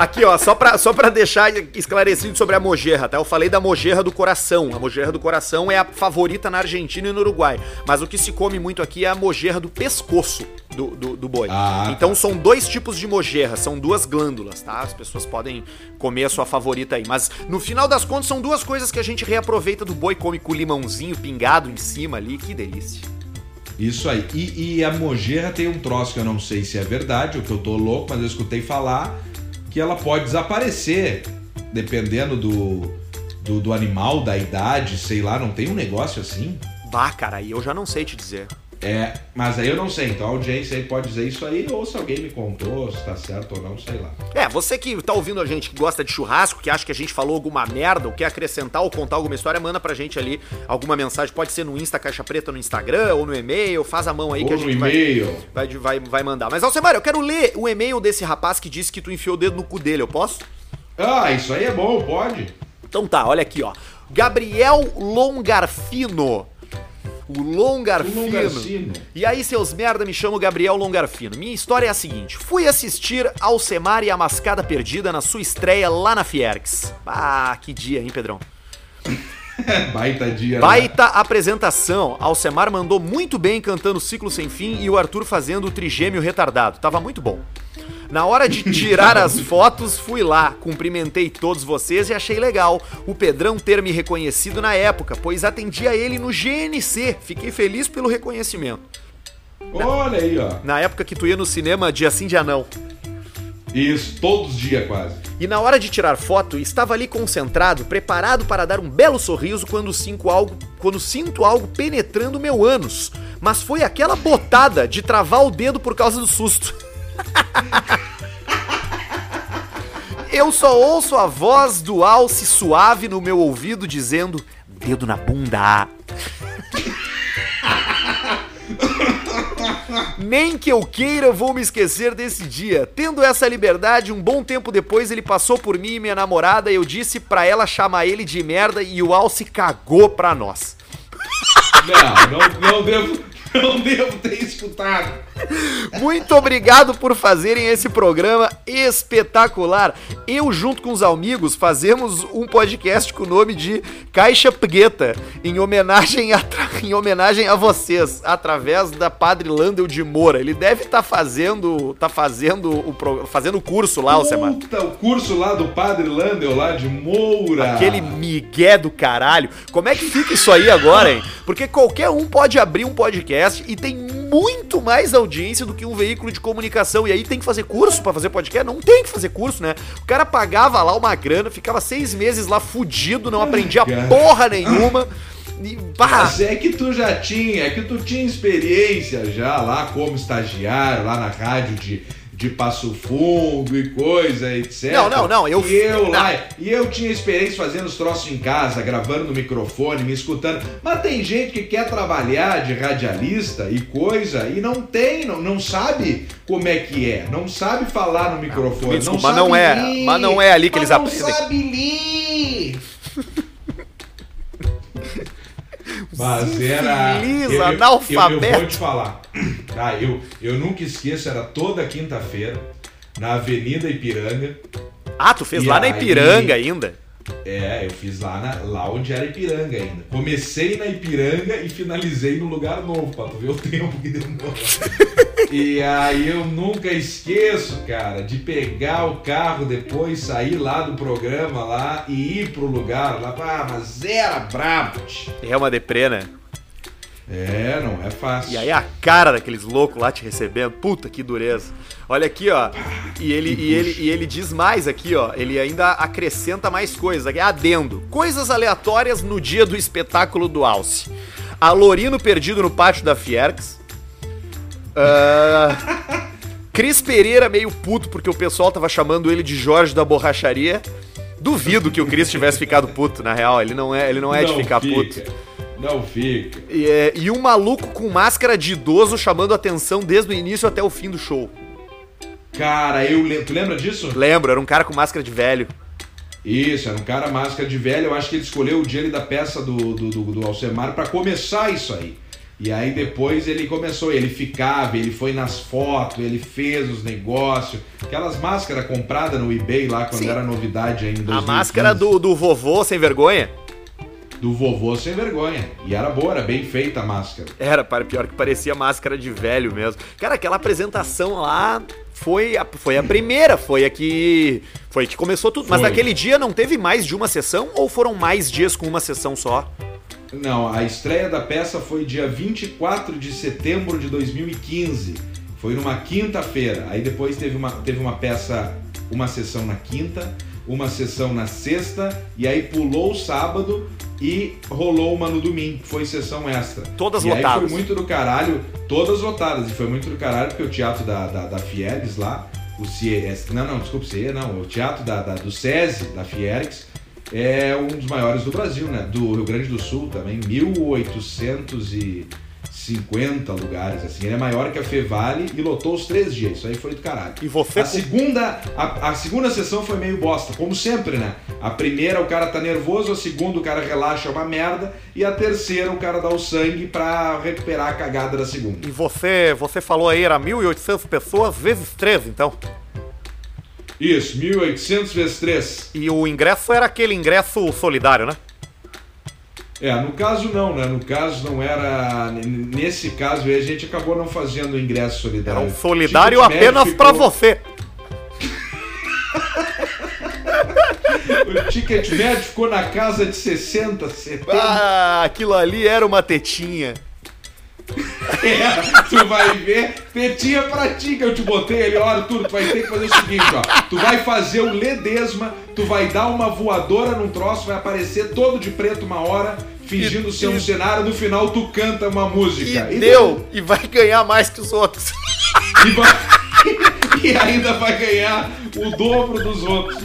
Aqui, ó, só pra, só pra deixar esclarecido sobre a mojerra, tá? Eu falei da mojerra do coração. A mojerra do coração é a favorita na Argentina e no Uruguai. Mas o que se come muito aqui é a mojerra do pescoço do, do, do boi. Ah, tá. então são dois tipos de mojerra, são duas glândulas, tá? As pessoas podem comer a sua favorita aí. Mas no final das contas são duas coisas que a gente reaproveita do boi, come com limãozinho pingado em cima ali. Que delícia. Isso aí. E, e a mojerra tem um troço que eu não sei se é verdade, ou que eu tô louco, mas eu escutei falar que ela pode desaparecer, dependendo do, do, do animal, da idade, sei lá, não tem um negócio assim? Bah, cara, aí eu já não sei te dizer. É, mas aí eu não sei, então a audiência aí pode dizer isso aí, ou se alguém me contou, se tá certo ou não, sei lá. É, você que tá ouvindo a gente, que gosta de churrasco, que acha que a gente falou alguma merda, ou quer acrescentar ou contar alguma história, manda pra gente ali alguma mensagem. Pode ser no Insta Caixa Preta, no Instagram, ou no e-mail, faz a mão aí que a ou gente vai, vai, vai, vai mandar. Mas, Alcemar, eu quero ler o e-mail desse rapaz que disse que tu enfiou o dedo no cu dele, eu posso? Ah, isso aí é bom, pode. Então tá, olha aqui, ó. Gabriel Longarfino. O Longarfino. O Longarfino. E aí, seus merda, me chamo Gabriel Longarfino. Minha história é a seguinte: fui assistir Alcemar e a Mascada Perdida na sua estreia lá na Fiergs. Ah, que dia, hein, Pedrão? *laughs* Baita dia. né? Baita apresentação. Alcemar mandou muito bem cantando Ciclo Sem Fim e o Arthur fazendo o trigêmeo retardado. Tava muito bom. Na hora de tirar as fotos, fui lá, cumprimentei todos vocês e achei legal o Pedrão ter me reconhecido na época, pois atendia ele no GNC. Fiquei feliz pelo reconhecimento. Olha aí, ó. Na época que tu ia no cinema dia sim, dia não. Isso, todos os dias quase. E na hora de tirar foto, estava ali concentrado, preparado para dar um belo sorriso quando sinto algo, quando sinto algo penetrando meu ânus. Mas foi aquela botada de travar o dedo por causa do susto. Eu só ouço a voz do Alce suave no meu ouvido dizendo: dedo na bunda. Nem que eu queira vou me esquecer desse dia. Tendo essa liberdade, um bom tempo depois ele passou por mim e minha namorada. Eu disse pra ela chamar ele de merda e o Alce cagou pra nós. Não, não, não devo. *laughs* Não devo ter escutado. Muito obrigado por fazerem esse programa espetacular. Eu, junto com os amigos, fazemos um podcast com o nome de Caixa Preta, em homenagem a, *laughs* em homenagem a vocês, através da Padre Landel de Moura. Ele deve estar tá fazendo, tá fazendo o pro, fazendo curso lá, Alcemar. Puta, o curso lá do Padre Landel, lá de Moura. Aquele migué do caralho. Como é que fica isso aí agora, hein? Porque qualquer um pode abrir um podcast e tem muito mais audiência do que um veículo de comunicação. E aí tem que fazer curso para fazer podcast? Não tem que fazer curso, né? O cara pagava lá uma grana, ficava seis meses lá fudido, não aprendia porra nenhuma. E, Mas é que tu já tinha, é que tu tinha experiência já lá como estagiário, lá na rádio de de Passo Fundo e coisa, etc. Não, não, não. Eu, e eu não. lá. E eu tinha experiência fazendo os troços em casa, gravando no microfone, me escutando. Mas tem gente que quer trabalhar de radialista e coisa e não tem, não, não sabe como é que é. Não sabe falar no microfone. Desculpa, não mas não é. Mas não é ali que eles aprendem. Não sabe ler. *laughs* Mas era. Eu, eu, analfabeto. Eu, eu, vou te falar. Ah, eu, eu nunca esqueço, era toda quinta-feira, na Avenida Ipiranga. Ah, tu fez lá aí, na Ipiranga ainda? É, eu fiz lá, na, lá onde era Ipiranga ainda. Comecei na Ipiranga e finalizei no lugar novo, pra tu ver o *laughs* tempo que demorou. e aí eu nunca esqueço, cara, de pegar o carro depois, sair lá do programa lá e ir pro lugar lá. Ah, mas era brabo. É uma deprê, né? É, não é fácil. E aí a cara daqueles loucos lá te recebendo, puta que dureza. Olha aqui, ó. E ele, e ele, e ele diz mais aqui, ó. Ele ainda acrescenta mais coisas. Adendo. Coisas aleatórias no dia do espetáculo do Alce. Alorino perdido no pátio da Fiergs. Uh, Cris Pereira meio puto porque o pessoal tava chamando ele de Jorge da Borracharia. Duvido que o Cris tivesse ficado puto, na real. Ele não é, ele não é não de ficar fica. puto. Não fica. E, é, e um maluco com máscara de idoso chamando atenção desde o início até o fim do show. Cara, eu lembro. Tu lembra disso? Lembro, era um cara com máscara de velho. Isso, era um cara máscara de velho. Eu acho que ele escolheu o dia da peça do, do, do, do Alcemar para começar isso aí. E aí depois ele começou, ele ficava, ele foi nas fotos, ele fez os negócios. Aquelas máscaras compradas no eBay lá quando Sim. era novidade ainda. A máscara do, do vovô sem vergonha? Do vovô sem vergonha. E era boa, era bem feita a máscara. Era, pior que parecia máscara de velho mesmo. Cara, aquela apresentação lá foi a, foi a primeira, foi a que foi a que começou tudo. Foi. Mas naquele dia não teve mais de uma sessão ou foram mais dias com uma sessão só? Não, a estreia da peça foi dia 24 de setembro de 2015. Foi numa quinta-feira. Aí depois teve uma, teve uma peça, uma sessão na quinta, uma sessão na sexta, e aí pulou o sábado e rolou uma no domingo, foi sessão extra. Todas e lotadas. Aí foi muito do caralho, todas lotadas, e foi muito do caralho, porque o teatro da, da, da Fieres lá, o CIE, não, não, desculpa, CIE não, o teatro da, da, do SESI, da Fiergs, é um dos maiores do Brasil, né? Do Rio Grande do Sul também, 1800 e 50 lugares, assim. Ele é maior que a Fevale e lotou os três dias. Isso aí foi do caralho. E você... A segunda, a, a, segunda sessão foi meio bosta, como sempre, né? A primeira o cara tá nervoso, a segunda o cara relaxa é uma merda e a terceira o cara dá o sangue para recuperar a cagada da segunda. E você, você falou aí, era 1.800 pessoas vezes 3, então? Isso, 1.800 vezes 3. E o ingresso era aquele ingresso solidário, né? É, no caso não, né? No caso não era. Nesse caso a gente acabou não fazendo o ingresso solidário. Era um solidário apenas ficou... para você. *laughs* o ticket médio ficou na casa de 60, 70. Ah, aquilo ali era uma tetinha. É, *laughs* tu vai ver, tetinha pra ti que eu te botei ali, olha tudo, tu vai ter que fazer o seguinte, ó. Tu vai fazer o ledesma, tu vai dar uma voadora num troço, vai aparecer todo de preto uma hora, fingindo e, ser um cenário, no final tu canta uma música. E, e deu, e vai ganhar mais que os outros. E vai... *laughs* *laughs* e ainda vai ganhar o dobro dos outros.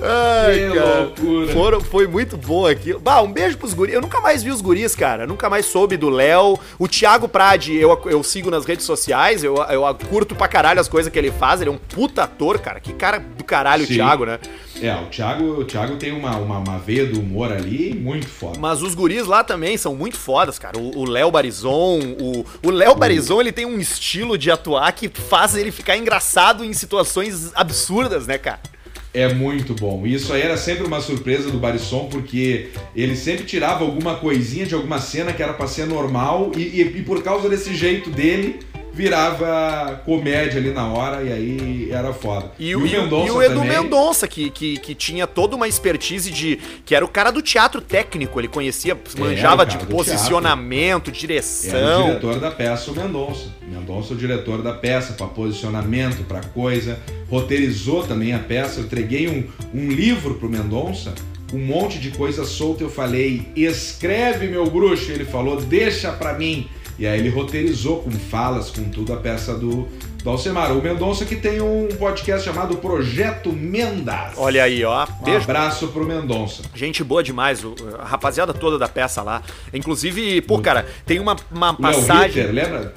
Ai, que cara. loucura. Foram, foi muito bom aqui. Bah, um beijo pros guris. Eu nunca mais vi os guris, cara. Nunca mais soube do Léo. O Thiago Prade, eu, eu sigo nas redes sociais. Eu, eu curto pra caralho as coisas que ele faz. Ele é um puta ator, cara. Que cara do caralho Sim. o Thiago, né? É, o Thiago, o Thiago tem uma, uma, uma veia do humor ali muito foda. Mas os guris lá também são muito fodas, cara. O Léo Barizon, o o Léo Barizon, ele tem um estilo de atuar que faz ele ficar engraçado em situações absurdas, né, cara? É muito bom. E isso aí era sempre uma surpresa do Barisson, porque ele sempre tirava alguma coisinha de alguma cena que era pra ser normal, e, e- e por causa desse jeito dele, virava comédia ali na hora, e aí era foda. E o, e o- e o Edu Mendonça, que, que, que tinha toda uma expertise de. que era o cara do teatro técnico, ele conhecia, manjava de posicionamento, Era o direção. diretor da peça, o Mendonça. Mendonça é o diretor da peça, para posicionamento, para coisa. Roteirizou também a peça. Eu entreguei um, um livro pro Mendonça, um monte de coisa solta. Eu falei, escreve, meu bruxo. Ele falou, deixa pra mim. E aí ele roteirizou com falas, com tudo, a peça do, do Alcemar. O Mendonça que tem um podcast chamado Projeto Mendas. Olha aí, ó. Um Beijo. abraço pro Mendonça. Gente boa demais, o- a rapaziada toda da peça lá. Inclusive, pô, cara, tem uma, uma passagem. Ritter, lembra?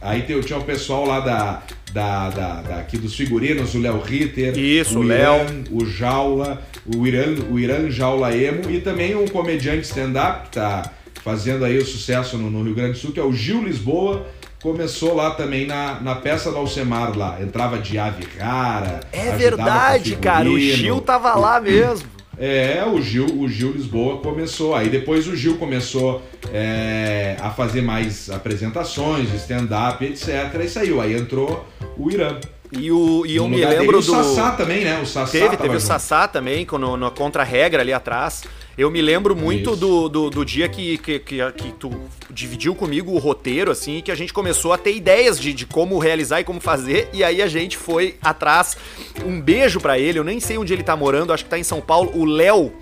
Aí tem- tinha o pessoal lá da, da, da, da- aqui dos figurinos, o Léo Ritter. Isso, o Léo. O Jaula, o Irã, o Irã Jaula Emo e também um comediante stand-up que tá fazendo aí o sucesso no, no Rio Grande do Sul, que é o Gil Lisboa. Começou lá também na, na peça do Alcemar lá. Entrava de ave rara. É verdade, cara. O. Gil tava lá mesmo. É, o Gil, o Gil Lisboa começou. Aí depois o Gil começou é, a fazer mais apresentações, stand-up, etc. E saiu. Aí entrou o Irã. E, o, e eu me lugar dele, lembro o do. Sassá também, né? O Sassá Teve, teve o. Sassá também, com- no, no contra-regra ali atrás. Eu me lembro muito do, do, do dia que, que, que, que tu dividiu comigo o roteiro, assim, e que a gente começou a ter ideias de, de como realizar e como fazer, e aí a gente foi atrás. Um beijo pra ele, eu nem sei onde ele tá morando, acho que tá em São Paulo. O Léo.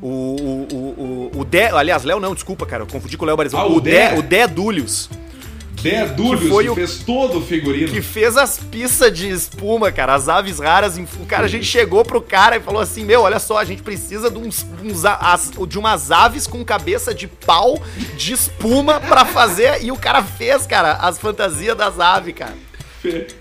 O, o, o, o, o Dé, aliás, Léo não, desculpa, cara, eu confundi com o Léo Barizão. Ah, o o Dé, o Dé Dúlios, Dúlios, que foi que o- fez todo o figurino. que fez as pizzas de espuma, cara, as aves raras. cara, a gente chegou pro cara e falou assim: Meu, olha só, a gente precisa de, uns, uns as- de umas aves com cabeça de pau de espuma pra fazer. E o cara fez, cara, as fantasias das aves, cara.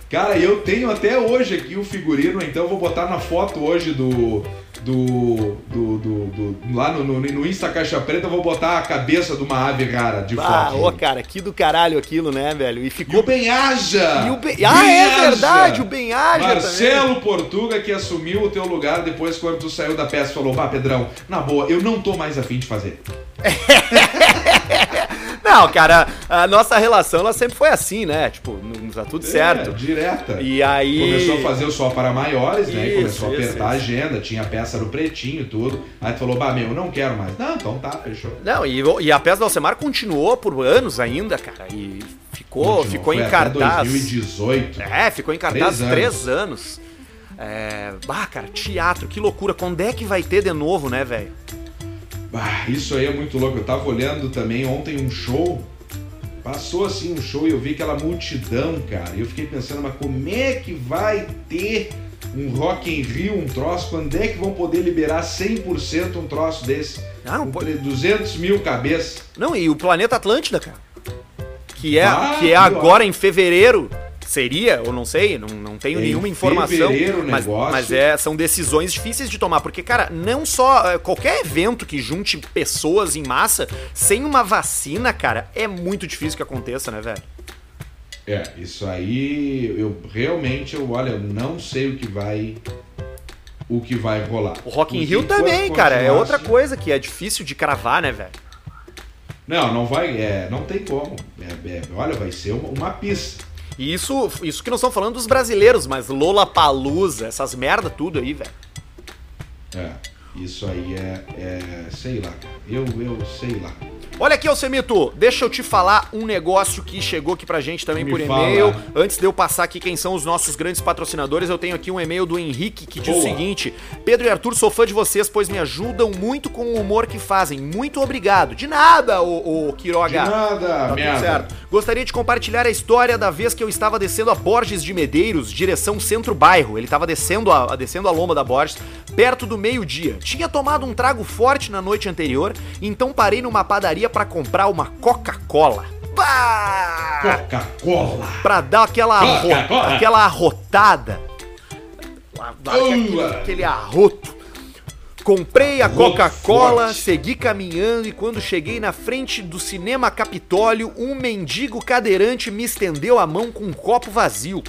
Cara, eu tenho até hoje aqui o figurino, então eu vou botar na foto hoje do. Do. do, do, do- lá no, no, no Insta Caixa Preta, eu vou botar a cabeça de uma ave rara de Ah, foto. ô, cara, que do caralho aquilo, né, velho? E E o ficou. Benhaja! E o Ben- Ah, é verdade, o Benhaja Marcelo Portuga que assumiu o teu lugar depois quando tu saiu da peça falou, bah, Pedrão, na boa, eu não tô mais afim de fazer. *laughs* Não, cara, a nossa relação ela sempre foi assim, né? Tipo, não tá tudo certo. É, direta. E aí. Começou a fazer o só para maiores, né? Isso, Começou a isso, apertar a isso. agenda, tinha a peça no pretinho e tudo. Aí tu falou, bah, meu, eu não quero mais. Não, então tá, fechou. Não, e, e a peça do Alcemar continuou por anos ainda, cara. E ficou, Continuou, ficou foi em cartaz. 2018. É, ficou em cartaz Três três, anos. É. Bah, cara, teatro, que loucura. Quando é que vai ter de novo, né, velho? Bah, isso aí é muito louco. Eu tava olhando também ontem um show. Passou assim um show e eu vi aquela multidão, cara. E eu fiquei pensando, mas como é que vai ter um Rock in Rio, um troço? Quando é que vão poder liberar 100% um troço desse? Ah, não pode- 200 mil cabeças. Não, e o Planeta Atlântida, cara. Que é, Ah, que é agora em fevereiro. Seria, ou não sei, não, não tenho É em nenhuma informação. mas negócio. mas é, são decisões difíceis de tomar. Porque, cara, não só. é, Qualquer evento que junte pessoas em massa, sem uma vacina, cara, é muito difícil que aconteça, né, velho? É, isso aí, eu realmente, eu, olha, eu não sei o que vai o que vai rolar. O Rock in Rio também, cara, é outra assim- coisa que é difícil de cravar, né, velho? Não, não vai, é, não tem como. É, é, olha, vai ser uma, uma pista. E isso, isso que nós estamos falando dos brasileiros, mas Lola Palusa, essas merda tudo aí, velho. É, isso aí é, é sei lá, eu, eu sei lá. Olha aqui, Alcemito, deixa eu te falar um negócio que chegou aqui pra gente também Me por fala. e-mail. Antes de eu passar aqui quem são os nossos grandes patrocinadores, eu tenho aqui um e-mail do Henrique que diz o Boa. seguinte: Pedro e Arthur, sou fã de vocês, pois me ajudam muito com o humor que fazem. Muito obrigado. De nada, ô, ô Quiroga. De nada, Tá tudo certo. Gostaria de compartilhar a história da vez que eu estava descendo a Borges de Medeiros, direção centro-bairro. Ele estava descendo a, descendo a lomba da Borges, perto do meio-dia. Tinha tomado um trago forte na noite anterior, então parei numa padaria para comprar uma Coca-Cola. Coca-Cola. Pra dar aquela, arro- Coca-Cola. aquela arrotada. Aquele, aquele arroto. Comprei a. Coca-Cola, segui caminhando e quando cheguei na frente do cinema Capitólio, um mendigo cadeirante me estendeu a mão com um copo vazio.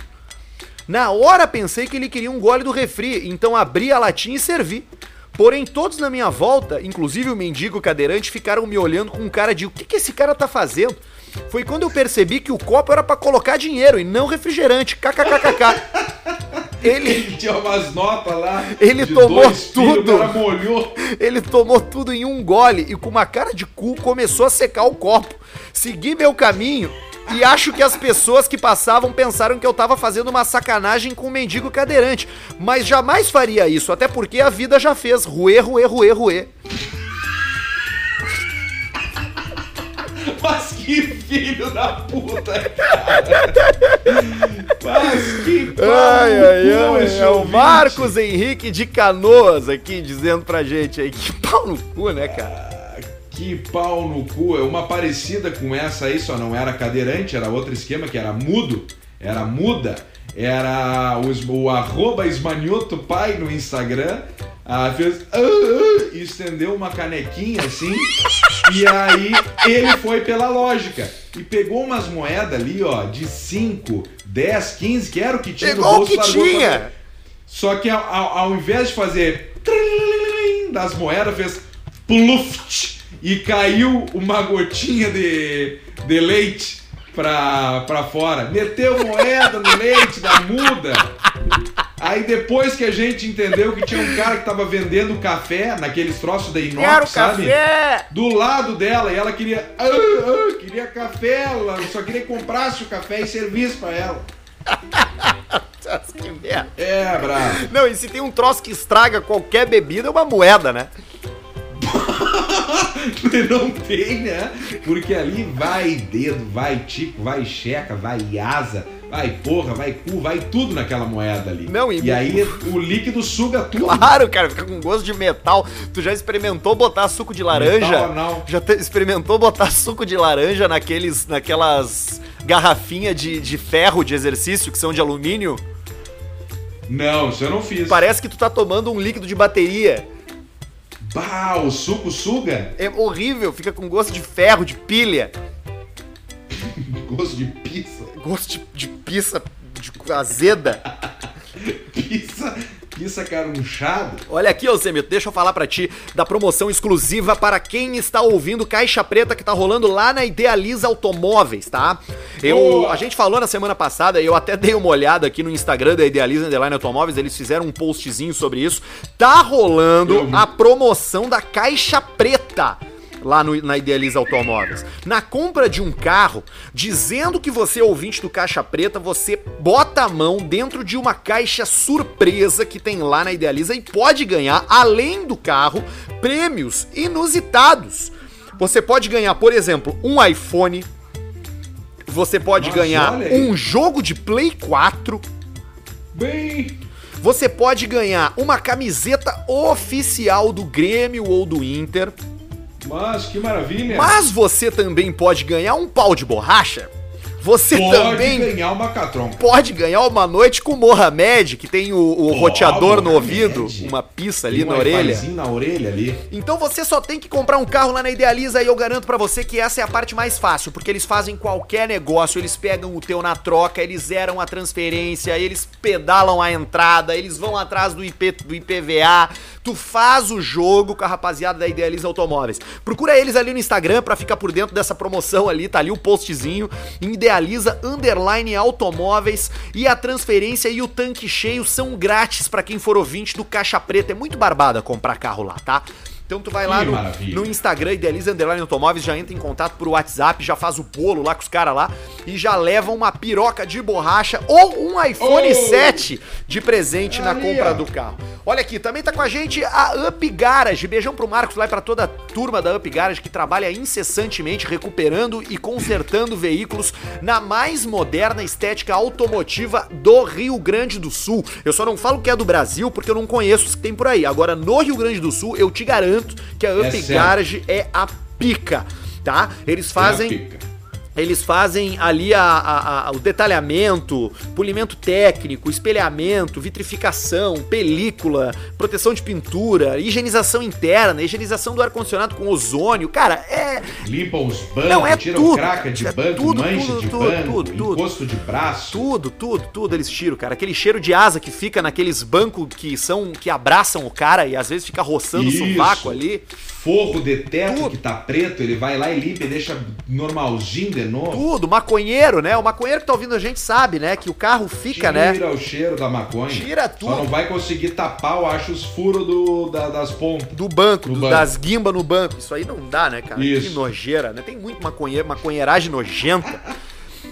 Na hora pensei que ele queria um gole do refri, então abri a latinha e servi. Porém, todos na minha volta, inclusive o mendigo cadeirante, ficaram me olhando com cara de o que, que esse cara tá fazendo? Foi quando eu percebi que o copo era pra colocar dinheiro e não refrigerante. KKKKK. Ele, *laughs* Tinha umas notas lá. Ele tomou filhos, tudo. Cara molhou. ele tomou tudo em um gole e com uma cara de cu começou a secar o copo. Segui meu caminho e acho que as pessoas que passavam pensaram que eu tava fazendo uma sacanagem com o mendigo cadeirante. Mas jamais faria isso, até porque a vida já fez. Ruê, ruê, ruê, ruê. *laughs* Mas que filho da puta, cara. Mas que Ai, ai, ai. É o. Marcos Henrique de Canoas aqui dizendo pra gente aí. Que pau no cu, né, cara? Que pau no cu. É uma parecida com essa aí, só não era cadeirante, era outro esquema, que era mudo. Era muda. Era o, o arroba esmanhoto pai no Instagram. Ah, fez. ah, ah, e estendeu uma canequinha assim. *laughs* e aí ele foi pela lógica. E pegou umas moedas ali, ó, de 5, 10, 15, que era o que tinha Pegou o bolso, que largou pra- tinha. Só que ao, ao- ao invés de fazer das moedas, fez pluft e caiu uma gotinha de, de leite pra, pra fora. Meteu moeda no leite da muda. Aí depois que a gente entendeu que tinha um cara que tava vendendo café naqueles troços da inox, Quero sabe? café! Do lado dela, e ela queria. ah, ah, queria café, ela só queria que comprasse o café e servisse pra ela. Que merda. É, bravo. Não, e se tem um troço que estraga qualquer bebida, é uma moeda, né? *laughs* Não tem, né? Porque ali vai dedo, vai tico, vai checa, vai asa, vai porra, vai cu, vai tudo naquela moeda ali. Não, e- e aí *laughs* o líquido suga tudo. Claro, cara, fica com gosto de metal. Tu já experimentou botar suco de laranja? Metal. Já te- experimentou botar suco de laranja naqueles, naquelas garrafinhas de, de ferro de exercício que são de alumínio? Não, isso eu não fiz. Parece que tu tá tomando um líquido de bateria. Bah, o suco suga? É horrível, fica com gosto de ferro, de pilha. *laughs* Gosto de pizza. Gosto de, de pizza de azeda. *laughs* Pizza, pizza carunchada. Olha aqui, Alcemito, deixa eu falar pra ti da promoção exclusiva para quem está ouvindo Caixa Preta que tá rolando lá na Idealiza Automóveis, tá? Eu, a gente falou na semana passada, eu até dei uma olhada aqui no Instagram da Idealiza Underline Automóveis, eles fizeram um postzinho sobre isso. Tá rolando a promoção da Caixa Preta lá no- na Idealiza Automóveis. Na compra de um carro, dizendo que você é ouvinte do Caixa Preta, você bota a mão dentro de uma caixa surpresa que tem lá na Idealiza e pode ganhar, além do carro, prêmios inusitados. Você pode ganhar, por exemplo, um iPhone. Você pode ganhar um jogo de Play 4. Bem. Você pode ganhar uma camiseta oficial do Grêmio ou do Inter. Mas que maravilha. Mas você também pode ganhar um pau de borracha. Você Pode também ganhar uma pode ganhar uma noite com o Mohamed, que tem o, o roteador no ouvido, uma pista ali na um orelha. na orelha ali. Então você só tem que comprar um carro lá na Idealiza e eu garanto pra você que essa é a parte mais fácil, porque eles fazem qualquer negócio, eles pegam o teu na troca, eles zeram a transferência, eles pedalam a entrada, eles vão atrás do, IP, do IPVA, tu faz o jogo com a rapaziada da Idealiza Automóveis. Procura eles ali no Instagram pra ficar por dentro dessa promoção ali, tá ali o postzinho, em Idealiza Underline Automóveis e a transferência e o tanque cheio são grátis pra quem for ouvinte do Caixa Preta, é muito barbada comprar carro lá, tá? Então tu vai lá no, no Instagram, Idealiza Underline Automóveis, já entra em contato por WhatsApp, já faz o bolo lá com os caras lá e já leva uma piroca de borracha ou um iPhone Oh! 7 de presente na Ali, compra do carro. Olha aqui, também tá com a gente a Up Garage. Beijão pro Marcos lá e pra toda a turma da Up Garage que trabalha incessantemente recuperando e consertando veículos na mais moderna estética automotiva do Rio Grande do Sul. Eu só não falo que é do Brasil porque eu não conheço os que tem por aí. Agora, no Rio Grande do Sul, eu te garanto que a Up É. Garage é a pica, tá? Eles É fazem pica. Eles fazem ali a, a- a- o detalhamento, polimento técnico, espelhamento, vitrificação, película, proteção de pintura, higienização interna, higienização do ar-condicionado com ozônio. Cara, é. Limpam os bancos, Não, é tiram tudo. craca de É banco, tudo, mancha tudo, de tudo, banco, tudo, tudo. encosto de braço. Tudo, tudo, tudo eles tiram, cara. Aquele cheiro de asa que fica naqueles bancos que são que abraçam o cara e às vezes fica roçando Isso. o sovaco ali. Forro de teto Tudo. que tá preto, ele vai lá e limpa e deixa normalzinho novo. Tudo, maconheiro, né? O maconheiro que tá ouvindo a gente sabe, né? Que o carro fica, né? Tira o cheiro da maconha. Tira tudo. Só não vai conseguir tapar, eu acho, os furos do, da- das pontas. Do banco, Do do- banco. das guimbas no banco. Isso aí não dá, né, cara? Isso. Que nojeira, né? Tem muito maconheiro, maconheiragem nojenta.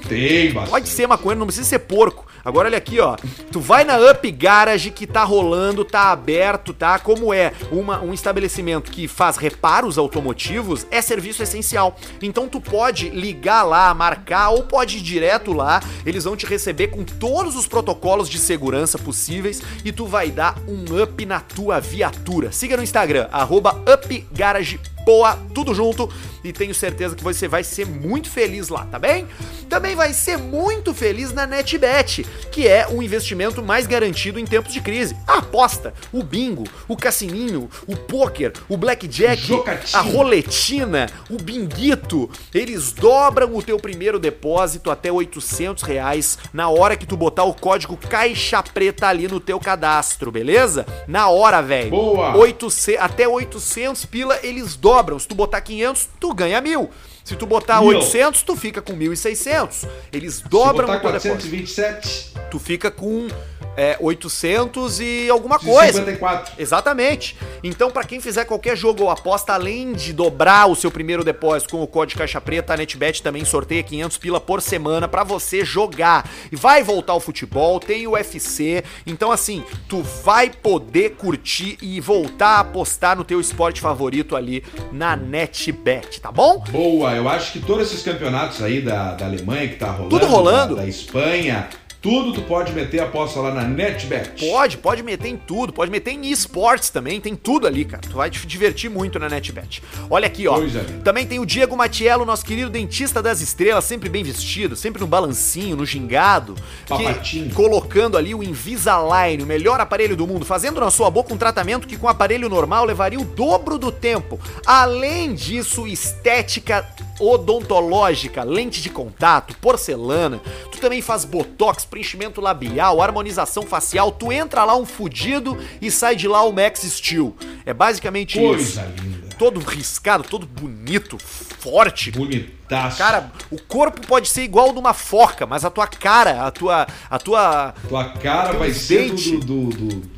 Tem bastante. Pode ser maconheiro, não precisa ser porco. Agora olha aqui, ó. Tu vai na Up Garage que tá rolando, tá aberto, tá? Como é uma- um estabelecimento que faz reparos automotivos, é serviço essencial. Então tu pode ligar lá, marcar ou pode ir direto lá. Eles vão te receber com todos os protocolos de segurança possíveis e tu vai dar um up na tua viatura. Siga no Instagram, arroba upgaragepoa, tudo junto. E tenho certeza que você vai ser muito feliz lá, tá bem? Também vai ser muito feliz na NetBet, que é o investimento mais garantido em tempos de crise. A aposta, o bingo, o cassininho, o poker, o blackjack, Jocatina. a roletina, o binguito, eles dobram o teu primeiro depósito até 800 reais na hora que tu botar o código Caixa Preta ali no teu cadastro, beleza? Na hora, velho. Boa. 800 até 800 pila eles dobram. Se tu botar 500, tu ganha mil. Se tu botar Mil. 800, tu fica com 1.600. Eles Se dobram botar teu depósito. 427, Tu fica com é, 800 e alguma coisa. 54. Exatamente. Então, pra quem fizer qualquer jogo ou aposta, além de dobrar o seu primeiro depósito com o código Caixa Preta, a NetBet também sorteia 500 pila por semana pra você jogar. E vai voltar o futebol, tem o UFC. Então, assim, tu vai poder curtir e voltar a apostar no teu esporte favorito ali na NetBet, tá bom? Boa, eu acho que todos esses campeonatos aí da, da Alemanha que tá rolando, Tudo rolando. Da, da Espanha, tudo tu pode meter aposta lá na NetBet. Pode, pode meter em tudo, pode meter em esportes também, tem tudo ali, cara. Tu vai te divertir muito na NetBet. Olha aqui, ó. Linda. Também tem o Diego Matiello, nosso querido dentista das estrelas, sempre bem vestido, sempre no balancinho, no gingado. que- colocando ali o Invisalign, o melhor aparelho do mundo, fazendo na sua boca um tratamento que com aparelho normal levaria o dobro do tempo. Além disso, estética odontológica, lente de contato, porcelana. Tu também faz botox, preenchimento labial, harmonização facial. Tu entra lá um fudido e sai de lá o Max Steel. É basicamente isso. Coisa linda. Todo riscado, todo bonito, forte, Bonitaço. Cara, o corpo pode ser igual ao de uma foca, mas a tua cara, a tua. A tua. tua cara vai ser dente. do, do, do, do-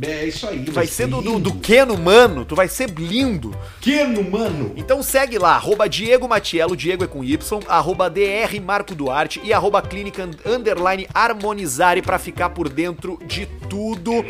É isso aí. Vai ser do, do, lindo. do Ken humano, tu vai ser lindo. Keno, mano. Então segue lá, arroba Diego Matiello, Diego é com Y, arroba DR Marco Duarte e arroba Clínica Underline Harmonizare pra ficar por dentro de tudo